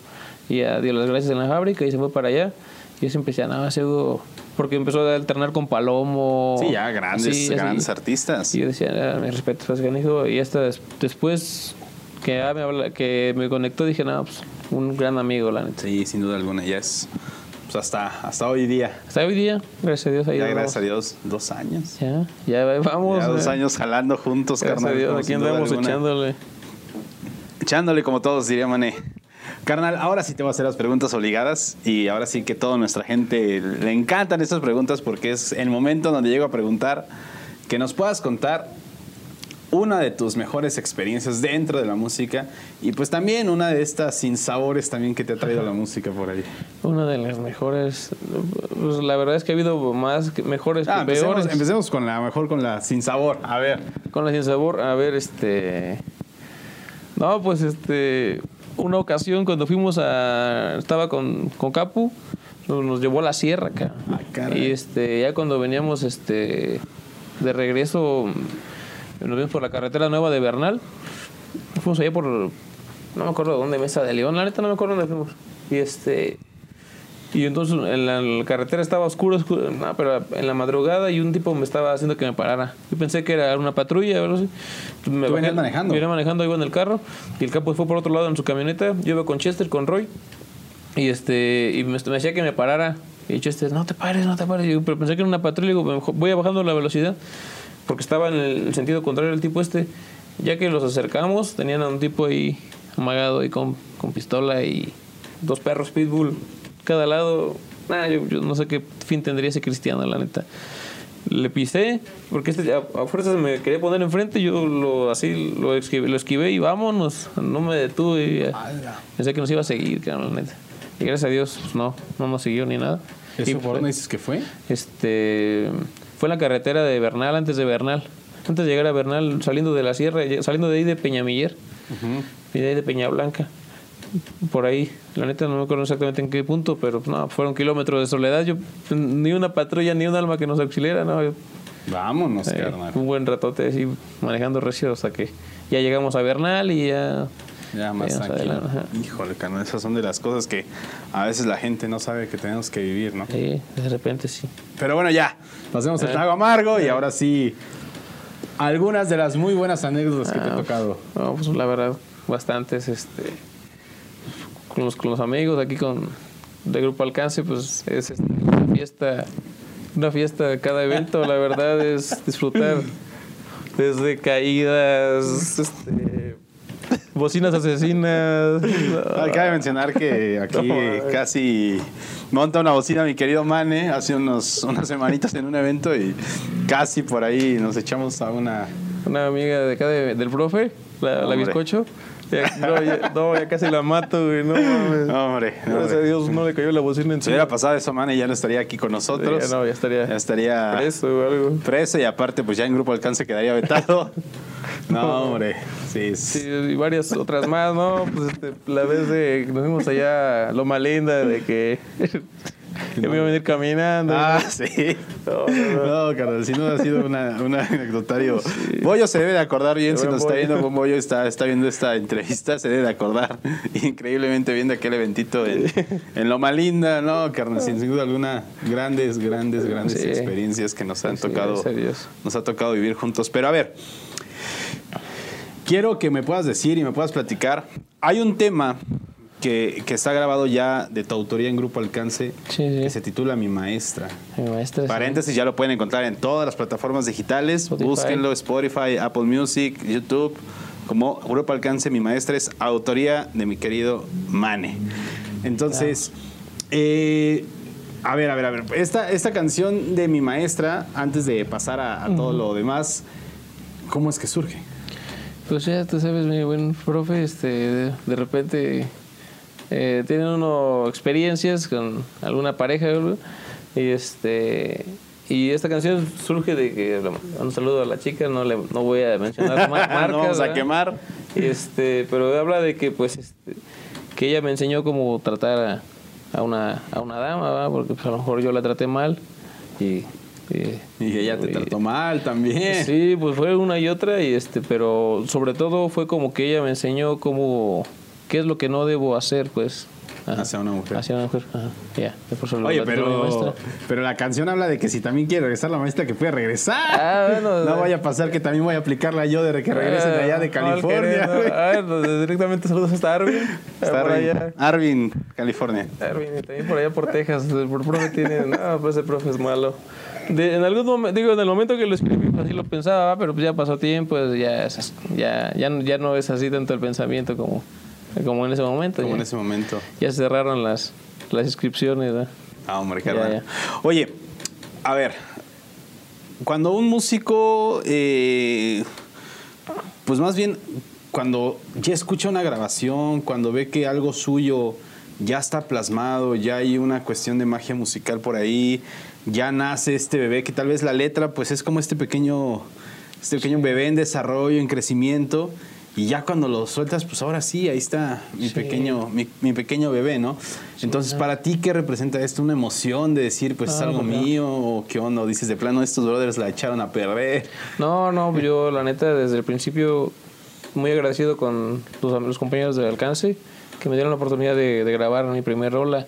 Y ya dio las gracias en la fábrica y se fue para allá. Y yo siempre decía, no, ese Hugo, porque empezó a alternar con Palomo. Sí, ya grandes, así. grandes artistas. Y yo decía, ah, mi respeto, pues, canijo. Y hasta des- después que, ya me, habla- que me conectó, dije, no, pues un gran amigo, la neta. Sí, sin duda alguna. Ya es pues hasta, hasta hoy día. Hasta hoy día, gracias a Dios, ahí Ya gracias a Dios, dos años. Ya, ya vamos. ya dos eh. años jalando juntos, Gracias carnal. a Dios, aquí andamos echándole. Echándole como todos, diría Mané. Carnal, ahora sí te voy a hacer las preguntas obligadas y ahora sí que toda nuestra gente le encantan estas preguntas porque es el momento donde llego a preguntar que nos puedas contar una de tus mejores experiencias dentro de la música y pues también una de estas sinsabores también que te ha traído la música por ahí. Una de las mejores. Pues la verdad es que ha habido más mejores Ah, que empecemos, peores. empecemos con la mejor con la sinsabor. A ver. Con la sin sabor, a ver, este. No, pues este. Una ocasión cuando fuimos a. Estaba con, con Capu, nos, nos llevó a la sierra acá. Ah, y este, ya cuando veníamos este de regreso, nos vimos por la carretera nueva de Bernal. Fuimos allá por. No me acuerdo dónde, Mesa de León, la neta no me acuerdo dónde fuimos. Y este. Y entonces en la, la carretera estaba oscuro, oscuro, no, pero en la madrugada y un tipo me estaba haciendo que me parara. Yo pensé que era una patrulla algo así. Me ¿Tú venías manejando? Venía manejando, iba en el carro y el capo fue por otro lado en su camioneta. Yo iba con Chester, con Roy. Y este y me, me decía que me parara. Y Chester, no te pares, no te pares. Y yo, pero pensé que era una patrulla. Digo, "Mejor voy bajando la velocidad. Porque estaba en el sentido contrario el tipo este. Ya que los acercamos, tenían a un tipo ahí amagado ahí con, con pistola y dos perros pitbull cada lado. Nah, yo, yo no sé qué fin tendría ese cristiano, la neta. Le pisé, porque este a, a fuerzas me quería poner enfrente, yo lo así lo esquivé, lo esquivé y vámonos, no me detuve. y, Pensé que nos iba a seguir, cabrón, la neta. Y gracias a Dios, pues no, no nos siguió ni nada. Y ¿Eso por fue- dónde dices que fue? este fue la carretera de Bernal antes de Bernal antes de llegar a Bernal saliendo de la sierra saliendo de ahí de Peñamiller y de ahí de Peña Blanca por ahí. La neta no me acuerdo exactamente en qué punto pero no fueron kilómetros de soledad. Yo ni una patrulla ni un alma que nos auxiliara no yo, Vámonos, eh, carnal. un buen ratote así manejando recio hasta que ya llegamos a Bernal y ya Ya más tranquilo. Híjole, carnal, esas son de las cosas que a veces la gente no sabe que tenemos que vivir, ¿no? sí, de repente sí Pero bueno, ya. Pasemos el Eh. trago amargo y ahora sí. Algunas de las muy buenas anécdotas que te ha Ah, tocado. No, pues la verdad, bastantes, este, con los, con los amigos aquí con de Grupo Alcance, pues es este, una fiesta, una fiesta cada evento, la verdad es disfrutar desde caídas, este, bocinas asesinas. Ah, Cabe mencionar que aquí No, casi monta una bocina mi querido Mane hace unos, unas semanitas en un evento y casi por ahí nos echamos a una... Una amiga de acá de- del profe, la, la bizcocho. Ya, no, ya, no, ya casi la mato, güey, no mames. Hombre, Gracias a hombre. Dios no le cayó la bocina Si encima. hubiera pasado eso, Mane ya no estaría aquí con nosotros. Ya no, ya estaría Ya estaría preso o algo. preso y aparte pues ya en Grupo Alcance quedaría vetado. No, hombre. Sí, Sí, y varias otras más, ¿no? Pues este, la vez de que nos fuimos allá a Loma Linda, de que, que me iba a venir caminando. Ah, sí. No, no, No, carnal, sin duda ha sido una, un anecdotario. Bollo se debe de acordar bien, si nos está viendo con Bollo, está, está viendo esta entrevista, se debe de acordar increíblemente bien de aquel eventito en, en Loma Linda, ¿no, carnal? Sin duda alguna, grandes, grandes, grandes Sí. experiencias que nos han Sí, tocado, nos ha tocado vivir juntos. Pero a ver, quiero que me puedas decir y me puedas platicar. Hay un tema que, que está grabado ya de tu autoría en Grupo Alcance Sí, sí. que se titula Mi Maestra. Mi maestra. sí. Paréntesis, ya lo pueden encontrar en todas las plataformas digitales. Spotify. Búsquenlo, Spotify, Apple Music, YouTube. Como Grupo Alcance, mi maestra es autoría de mi querido Mane. Entonces, eh, a ver, a ver, a ver. Esta, esta canción de mi maestra, antes de pasar a, a todo lo demás, ¿cómo es que surge? Pues ya tú sabes, mi buen profe, este, de, de repente eh, tienen uno experiencias con alguna pareja ¿verdad? y este y esta canción surge de que un saludo a la chica, no le no voy a mencionar ma- marcas, no vamos a quemar. Este, pero habla de que pues este, que ella me enseñó cómo tratar a, a una a una dama, ¿verdad? porque pues, a lo mejor yo la traté mal y, y- Y ella te y- trató mal también. Sí, pues fue una y otra, y este, pero sobre todo fue como que ella me enseñó cómo, qué es lo que no debo hacer, pues. Ajá. Hacia una mujer. Hacia una mujer, ajá. Ya, por eso lo Oye, pero, pero la canción habla de que si también quiere regresar la maestra, que puede regresar. Ah, bueno. no vaya a pasar que también voy a aplicarla yo de que regresen de allá de Ah, California. no, güey. Ah, directamente saludos hasta Arvin. Está por Arvin, allá. Arvin, California. Arvin, y también por allá por Texas. El profe tiene. No, pues ese profe es malo. De- en algún momento, digo, en el momento que lo escribí, pues así lo pensaba, pero pues ya pasó tiempo, pues ya, ya, ya, no- ya no es así tanto el pensamiento como, como en ese momento. Como ya, en ese momento. ya cerraron las, las inscripciones. Ah, hombre, qué raro. Oye, a ver, cuando un músico, eh, pues más bien cuando ya escucha una grabación, cuando ve que algo suyo ya está plasmado, ya hay una cuestión de magia musical por ahí, ya nace este bebé que tal vez la letra pues es como este pequeño este pequeño bebé en desarrollo, en crecimiento y ya cuando lo sueltas, pues ahora sí, ahí está mi Sí. pequeño mi, mi pequeño bebé, ¿no? Entonces, para ti qué representa esto? Una emoción de decir, pues es Ah, algo pues, mío o qué onda, dices de plano estos brothers la echaron a perder. No, no, yo la neta desde el principio muy agradecido con los, los compañeros del alcance que me dieron la oportunidad de, de grabar mi primer rola.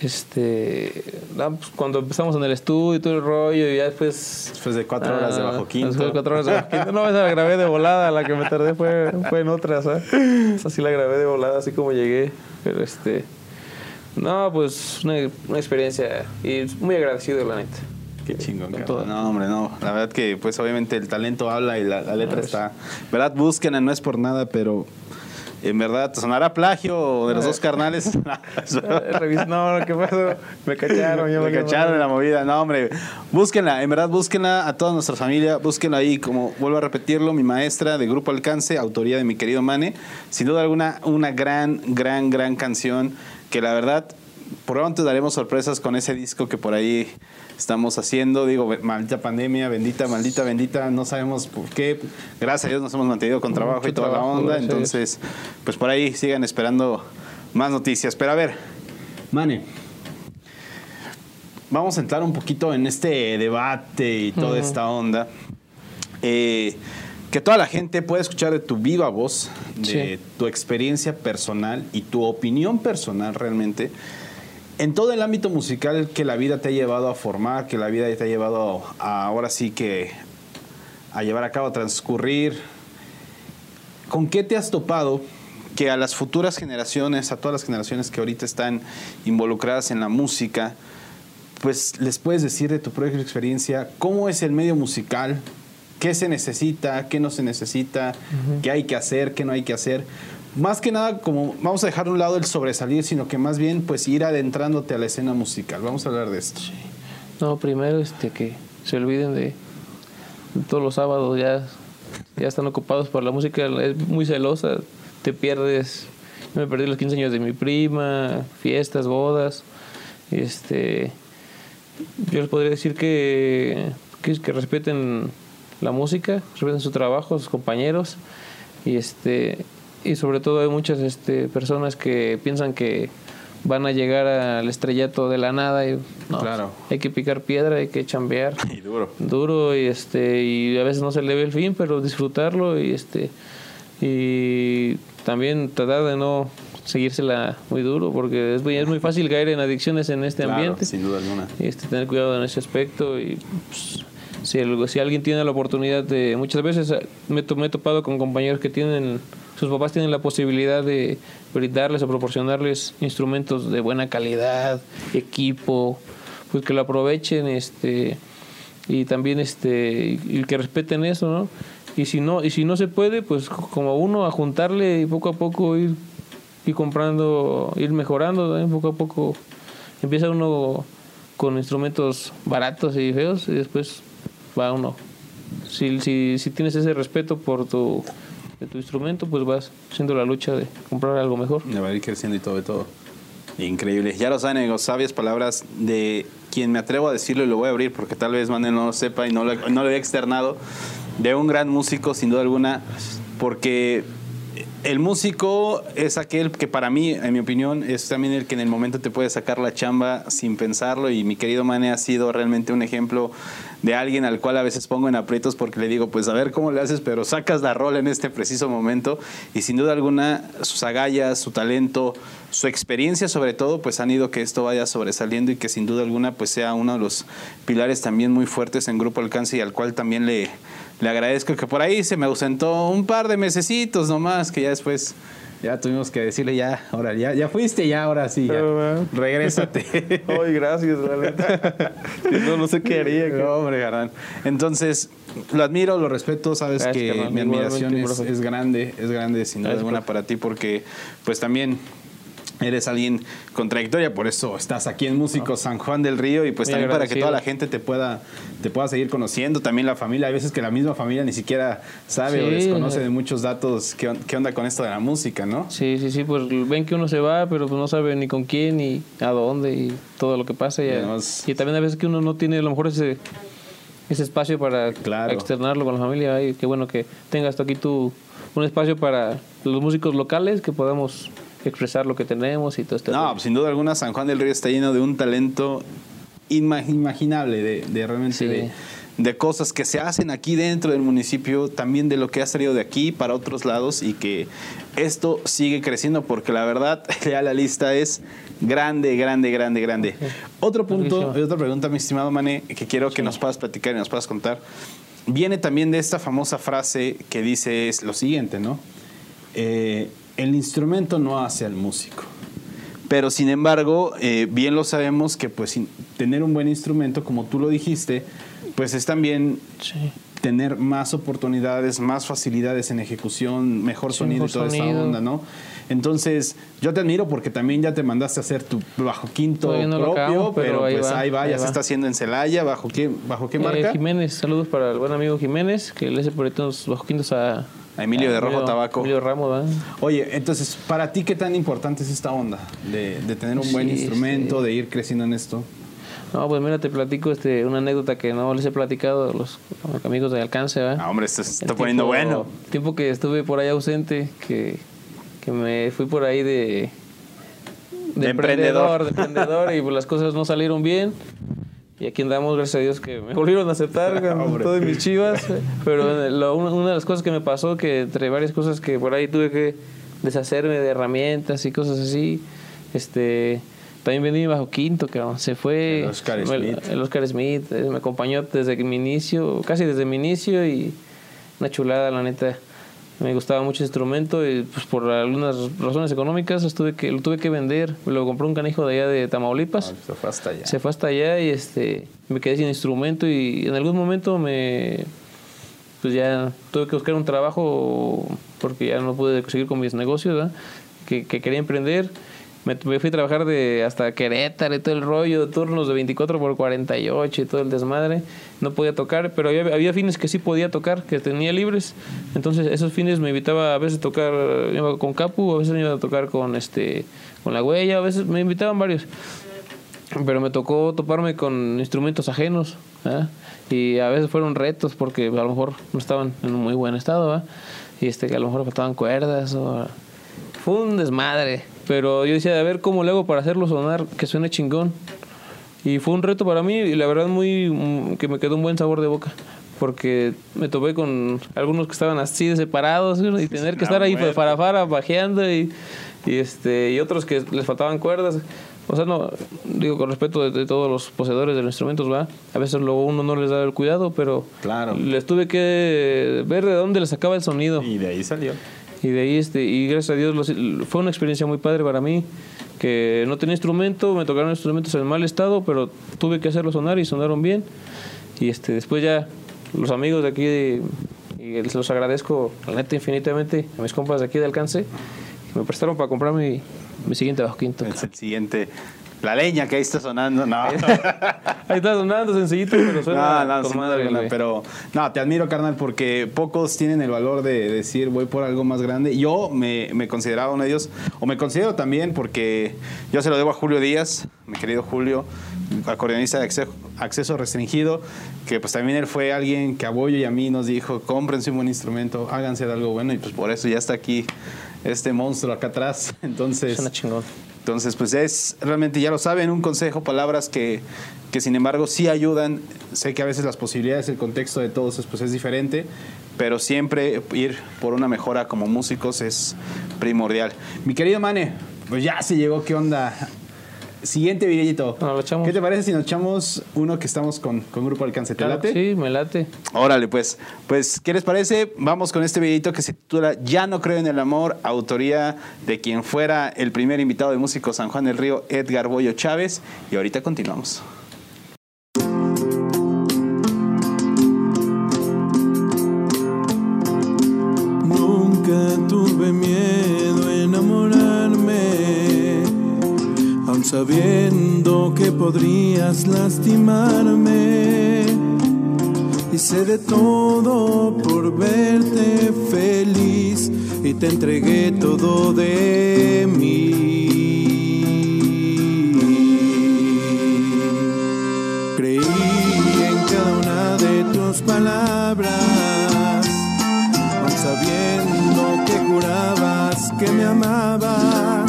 Este, ah, pues, cuando empezamos en el estudio y todo el rollo, y ya después. Después de cuatro horas de Ah, bajo quinto. Después de cuatro horas de bajo quinto. No, esa la grabé de volada, la que me tardé fue, fue en otra, ¿sabes? Esa sí la grabé de volada, así como llegué. Pero este. No, pues una, una experiencia y muy agradecido, la neta. Qué chingón, cabrón. todo. No, hombre, no. La verdad que, pues, obviamente el talento habla y la, la letra está. ¿Verdad? Búsquenla, no es por nada, pero en verdad, ¿te sonará plagio de los dos carnales? No, ¿qué pasó? Me cacharon, ya Me valió cacharon en la movida. No, hombre. Búsquenla, en verdad, búsquenla a toda nuestra familia. Búsquenla ahí, como vuelvo a repetirlo, mi maestra de Grupo Alcance, autoría de mi querido Mane. Sin duda alguna, una gran, gran, gran canción que la verdad, pronto daremos sorpresas con ese disco que por ahí estamos haciendo. Digo, maldita pandemia, bendita, maldita, bendita. No sabemos por qué. Gracias a Dios nos hemos mantenido con trabajo y toda trabajo, la onda. Entonces, pues por ahí sigan esperando más noticias. Pero a ver, Mane. Vamos a entrar un poquito en este debate y toda esta onda. Eh, que toda la gente pueda escuchar de tu viva voz, de Sí. tu experiencia personal y tu opinión personal realmente en todo el ámbito musical que la vida te ha llevado a formar, que la vida te ha llevado a, ahora sí que a llevar a cabo, a transcurrir. ¿Con qué te has topado que a las futuras generaciones, a todas las generaciones que ahorita están involucradas en la música, pues les puedes decir de tu propia experiencia cómo es el medio musical, qué se necesita, qué no se necesita, qué hay que hacer, qué no hay que hacer? Más que nada, como vamos a dejar un lado el sobresalir, sino que más bien pues ir adentrándote a la escena musical. Vamos a hablar de esto. No, primero este que se olviden de, de todos los sábados ya, ya están ocupados por la música, es muy celosa, te pierdes. Yo me perdí los 15 años de mi prima, fiestas, bodas. Este, yo les podría decir que, que, que respeten la música, respeten su trabajo, sus compañeros. Y este y sobre todo hay muchas este, personas que piensan que van a llegar al estrellato de la nada y no, Claro. hay que picar piedra, hay que chambear Y duro. duro y este y a veces no se le ve el fin, pero disfrutarlo y este y también tratar de no seguírsela muy duro porque es muy, es muy fácil caer en adicciones en este Claro, ambiente sin duda alguna. y este, tener cuidado en ese aspecto y pues, si, el- si alguien tiene la oportunidad de muchas veces me, to- me he topado con compañeros que tienen sus papás tienen la posibilidad de brindarles o proporcionarles instrumentos de buena calidad equipo pues que lo aprovechen este y también este y que respeten eso no y si no y si no se puede pues como uno a juntarle y poco a poco ir comprando ir mejorando poco a poco empieza uno con instrumentos baratos y feos y después va uno. Si, si, si tienes ese respeto por tu de tu instrumento pues vas haciendo la lucha de comprar algo mejor De va a ir creciendo y todo, de todo. Increíble. Ya lo saben, amigos, sabias palabras de quien me atrevo a decirlo y lo voy a abrir porque tal vez Manuel no lo sepa y no lo, no lo he externado. De un gran músico, sin duda alguna, porque el músico es aquel que para mí, en mi opinión, es también el que en el momento te puede sacar la chamba sin pensarlo. Y mi querido Mane ha sido realmente un ejemplo de alguien al cual a veces pongo en aprietos porque le digo, pues a ver cómo le haces, pero sacas la rola en este preciso momento y sin duda alguna sus agallas, su talento, su experiencia sobre todo, pues han ido que esto vaya sobresaliendo y que sin duda alguna pues sea uno de los pilares también muy fuertes en Grupo Alcance y al cual también le, le agradezco que por ahí se me ausentó un par de mesecitos nomás, que ya después ya tuvimos que decirle ya, ahora ya, ya fuiste, ya ahora sí, ya, regrésate. Ay, gracias, la neta. no, no sé qué haría. No, hombre, carnal. Entonces, lo admiro, lo respeto, sabes Gracias, que carnal. mi admiración es, grande, es grande sin duda Gracias, alguna para ti porque pues también Eres alguien con trayectoria, por eso estás aquí en Músicos San Juan del Río y pues Muy también para que toda la gente te pueda, te pueda seguir conociendo, también la familia, hay veces que la misma familia ni siquiera sabe o desconoce de muchos datos qué, qué onda con esto de la música, ¿no? Sí, sí, sí, pues ven que uno se va, pero pues no sabe ni con quién, ni a dónde, y todo lo que pasa. Y, Y además- y también a veces que uno no tiene a lo mejor ese, ese espacio para Claro. externarlo con la familia. Y qué bueno que tengas tú aquí tu, un espacio para los músicos locales que podamos expresar lo que tenemos y todo este No, pues, sin duda alguna San Juan del Río está lleno de un talento inma- imaginable, de, de realmente Sí. de, de cosas que se hacen aquí dentro del municipio, también de lo que ha salido de aquí para otros lados y que esto sigue creciendo porque la verdad ya la lista es grande, grande, grande, grande. Otro punto, Buenísimo. otra pregunta, mi estimado Mane, que quiero que nos puedas platicar y nos puedas contar, viene también de esta famosa frase que dice es lo siguiente, ¿no? Eh, el instrumento no hace al músico. Pero sin embargo, eh, bien lo sabemos que pues sin- tener un buen instrumento, como tú lo dijiste, pues es también Sí. tener más oportunidades, más facilidades en ejecución, mejor Sí, sonido mejor y toda esta sonido. onda, ¿no? Entonces, yo te admiro porque también ya te mandaste a hacer tu bajo quinto no propio, acabo, pero, pero ahí pues va, ahí va, ahí ya se está haciendo en Celaya, ¿bajo qué, bajo qué Eh, marca? Jiménez, saludos para el buen amigo Jiménez, que le hace por ahí unos bajo quintos a, A Emilio de Rojo Tabaco. Emilio Ramos, ¿verdad? Oye, entonces, ¿para ti qué tan importante es esta onda de, de tener un buen Sí, instrumento, de ir creciendo en esto? No, pues mira, te platico este, una anécdota que no les he platicado a los amigos de alcance, ¿verdad? Ah, hombre, esto se está El poniendo tiempo- bueno. tiempo que estuve por ahí ausente, que, que me fui por ahí de, De emprendedor. de emprendedor y pues las cosas no salieron bien. Y aquí andamos, gracias a Dios, que me volvieron a aceptar con todas mis chivas. Pero lo- una, de las cosas que me pasó, que entre varias cosas que por ahí tuve que deshacerme de herramientas y cosas así, este... También vendí bajo quinto, que se fue. El Oscar Smith. el Oscar Smith eh, me acompañó desde mi inicio, casi desde mi inicio y una chulada, la neta. Me gustaba mucho ese instrumento y pues por algunas razones económicas estuve que, lo tuve que vender. Lo compró un canijo de allá de Tamaulipas. Ah, se fue hasta allá. Se fue hasta allá y este me quedé sin instrumento y en algún momento me pues ya tuve que buscar un trabajo porque ya no pude seguir con mis negocios ¿verdad? que, que quería emprender. Me, fui a trabajar de hasta Querétaro y todo el rollo, turnos de 24 por 48 y todo el desmadre. No podía tocar, pero había, fines que sí podía tocar, que tenía libres. Entonces esos fines me invitaba a veces a tocar iba con Capu, a veces me iba a tocar con este con la huella, a veces me invitaban varios pero me tocó toparme con instrumentos ajenos y a veces fueron retos porque a lo mejor no estaban en un muy buen estado y este que a lo mejor faltaban cuerdas o fue un desmadre pero yo decía a ver cómo le hago para hacerlo sonar que suene chingón y fue un reto para mí y la verdad muy mm, que me quedó un buen sabor de boca porque me topé con algunos que estaban así de separados y tener que La estar ahí para para bajeando y, y este y otros que les faltaban cuerdas. O sea no digo con respeto de, de todos los poseedores de los instrumentos va a veces luego uno no les da el cuidado pero Claro. les tuve que ver de dónde les sacaba el sonido. Y de ahí salió. Y de ahí, este, y gracias a Dios, los- fue una experiencia muy padre para mí, que no tenía instrumento, me tocaron instrumentos en mal estado, pero tuve que hacerlos sonar y sonaron bien. Y este, después ya los amigos de aquí, de- y los agradezco, la infinitamente, a mis compas de aquí de Alcance, me prestaron para comprar mi, mi siguiente bajo quinto. Es el siguiente. La leña que ahí está sonando. No. Ahí está sonando sencillito, pero suena No, no, madre, alguna, pero no, te admiro, carnal, porque pocos tienen el valor de decir voy por algo más grande. Yo me, me consideraba uno de ellos, o me considero también porque yo se lo debo a Julio Díaz, mi querido Julio, acordeonista de acceso, acceso restringido, que pues también él fue alguien que a Boyo y a mí nos dijo, cómprense un buen instrumento, háganse de algo bueno, y pues por eso ya está aquí este monstruo acá atrás. Entonces, Suena chingón. Entonces, pues es, realmente ya lo saben, un consejo, palabras que, que sin embargo sí ayudan. Sé que a veces las posibilidades, el contexto de todos es, pues, es diferente, pero siempre ir por una mejora como músicos es primordial. Mi querido Mane, pues ya se llegó, ¿qué onda? Siguiente videito. ¿Qué te parece si nos echamos uno que estamos con, con Grupo Alcance? ¿Te Claro late? sí, me late. Órale, pues, pues, ¿qué les parece? Vamos con este videito que se titula Ya no creo en el amor, autoría de quien fuera el primer invitado de músico San Juan del Río, Edgar Boyo Chávez. Y ahorita continuamos. Sabiendo que podrías lastimarme. Hice de todo por verte feliz y te entregué todo de mí. Creí en cada una de tus palabras, sabiendo que jurabas que me amabas.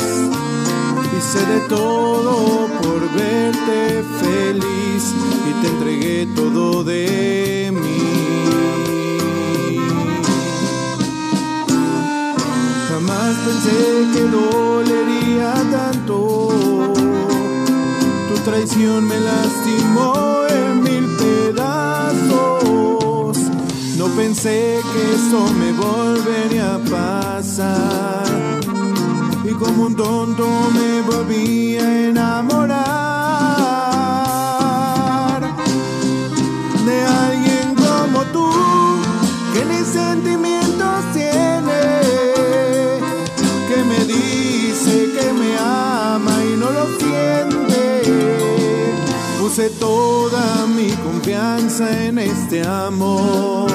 Hice de todo por verte feliz y te entregué todo de mí. Jamás pensé que dolería tanto. Tu traición me lastimó en mil pedazos. No pensé que eso me volvería a pasar. Como un tonto me volví a enamorar de alguien como tú que ni sentimientos tiene, que me dice que me ama y no lo siente. Puse toda mi confianza en este amor.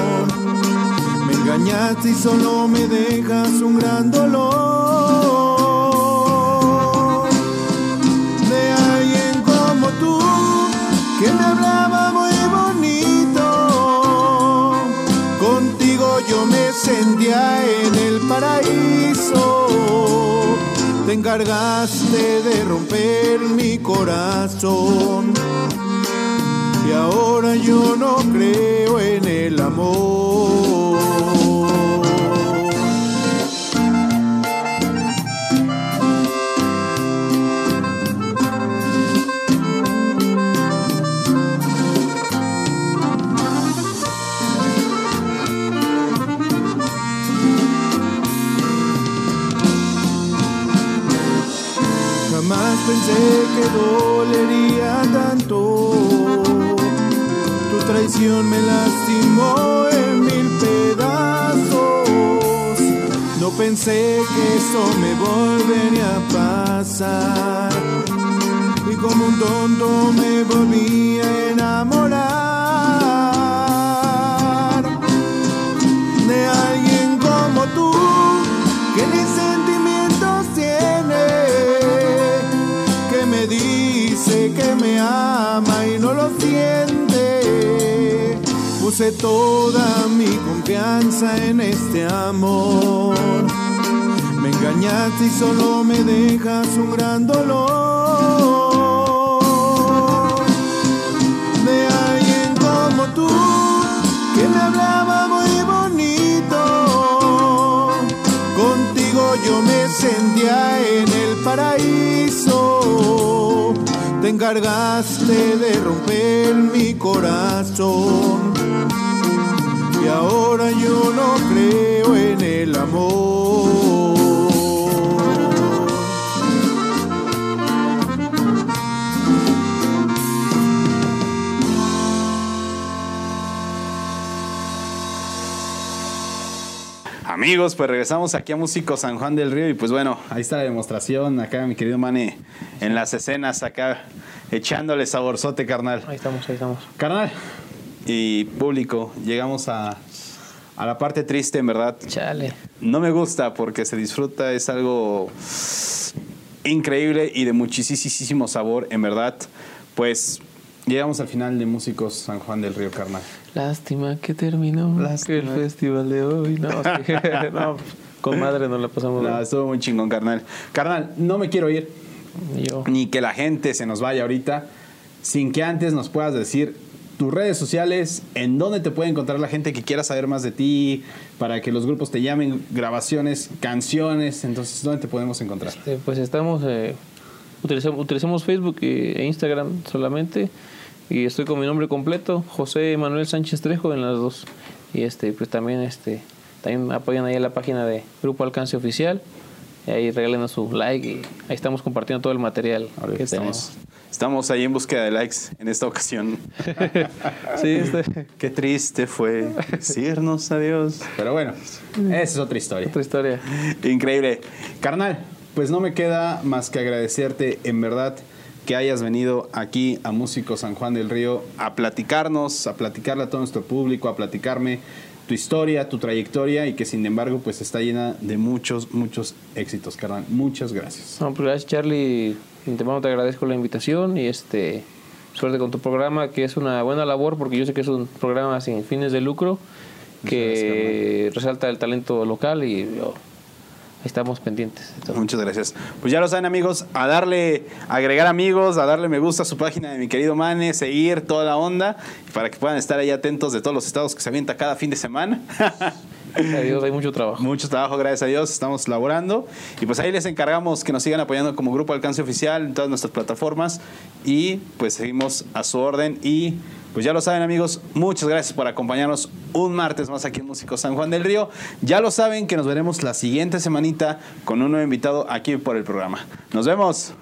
Me engañaste y solo me dejas un gran dolor. Hablaba muy bonito. Contigo yo me sentía en el paraíso. Te encargaste de romper mi corazón. Y ahora yo no creo en el amor. Pensé que dolería tanto. Tu traición me lastimó en mil pedazos. No pensé que eso me volvería a pasar. Y como un tonto me volví a enamorar y no lo siente puse toda mi confianza en este amor me engañaste y solo me dejas un gran dolor de alguien como tú que me hablaba muy bonito. Contigo yo me sentía en el paraíso. Te encargaste de romper mi corazón. Y ahora yo no creo en el amor. Amigos, pues regresamos aquí a Músico San Juan del Río y pues bueno, ahí está la demostración, acá mi querido Mane, en las escenas, acá echándole saborzote, carnal. Ahí estamos, ahí estamos. Carnal y público, llegamos a, a la parte triste, en verdad. Chale. No me gusta porque se disfruta, es algo increíble y de muchísimo sabor, en verdad. Pues llegamos al final de Músicos San Juan del Río, carnal. Lástima que terminó Lástima. el festival de hoy. No, sí. No, con madre nos la pasamos. No, bien. estuvo muy chingón, carnal. Carnal, no me quiero ir, Yo. ni que la gente se nos vaya ahorita, sin que antes nos puedas decir tus redes sociales, en dónde te puede encontrar la gente que quiera saber más de ti, para que los grupos te llamen, grabaciones, canciones, entonces, ¿dónde te podemos encontrar? Este, pues estamos, eh, utilizamos, utilizamos Facebook e Instagram solamente. Y estoy con mi nombre completo, José Manuel Sánchez Trejo en las dos. Y este, pues también este, también apoyan ahí la página de Grupo Alcance Oficial. Y ahí regálenos su like y ahí estamos compartiendo todo el material Ahora que estamos, tenemos. estamos ahí en búsqueda de likes en esta ocasión. Sí, este, Qué triste fue decirnos adiós. Pero bueno, esa es otra historia. otra historia. Increíble. Carnal, pues no me queda más que agradecerte en verdad que hayas venido aquí a Músico San Juan del Río a platicarnos, a platicarle a todo nuestro público, a platicarme tu historia, tu trayectoria y que sin embargo pues está llena de muchos, muchos éxitos, carnal. Muchas gracias. No, pues gracias Charlie, antemano te agradezco la invitación y este suerte con tu programa que es una buena labor porque yo sé que es un programa sin fines de lucro que resalta el talento local y yo, estamos pendientes. Muchas gracias. Pues ya lo saben amigos, a darle, a agregar amigos, a darle me gusta a su página de mi querido Mane, seguir toda la onda, para que puedan estar ahí atentos de todos los estados que se avienta cada fin de semana. Gracias a Dios, hay mucho trabajo. Mucho trabajo, gracias a Dios, estamos laborando. Y pues ahí les encargamos que nos sigan apoyando como Grupo Alcance Oficial en todas nuestras plataformas. Y pues seguimos a su orden. Y pues ya lo saben amigos, muchas gracias por acompañarnos un martes más aquí en Músico San Juan del Río. Ya lo saben que nos veremos la siguiente semanita con un nuevo invitado aquí por el programa. Nos vemos.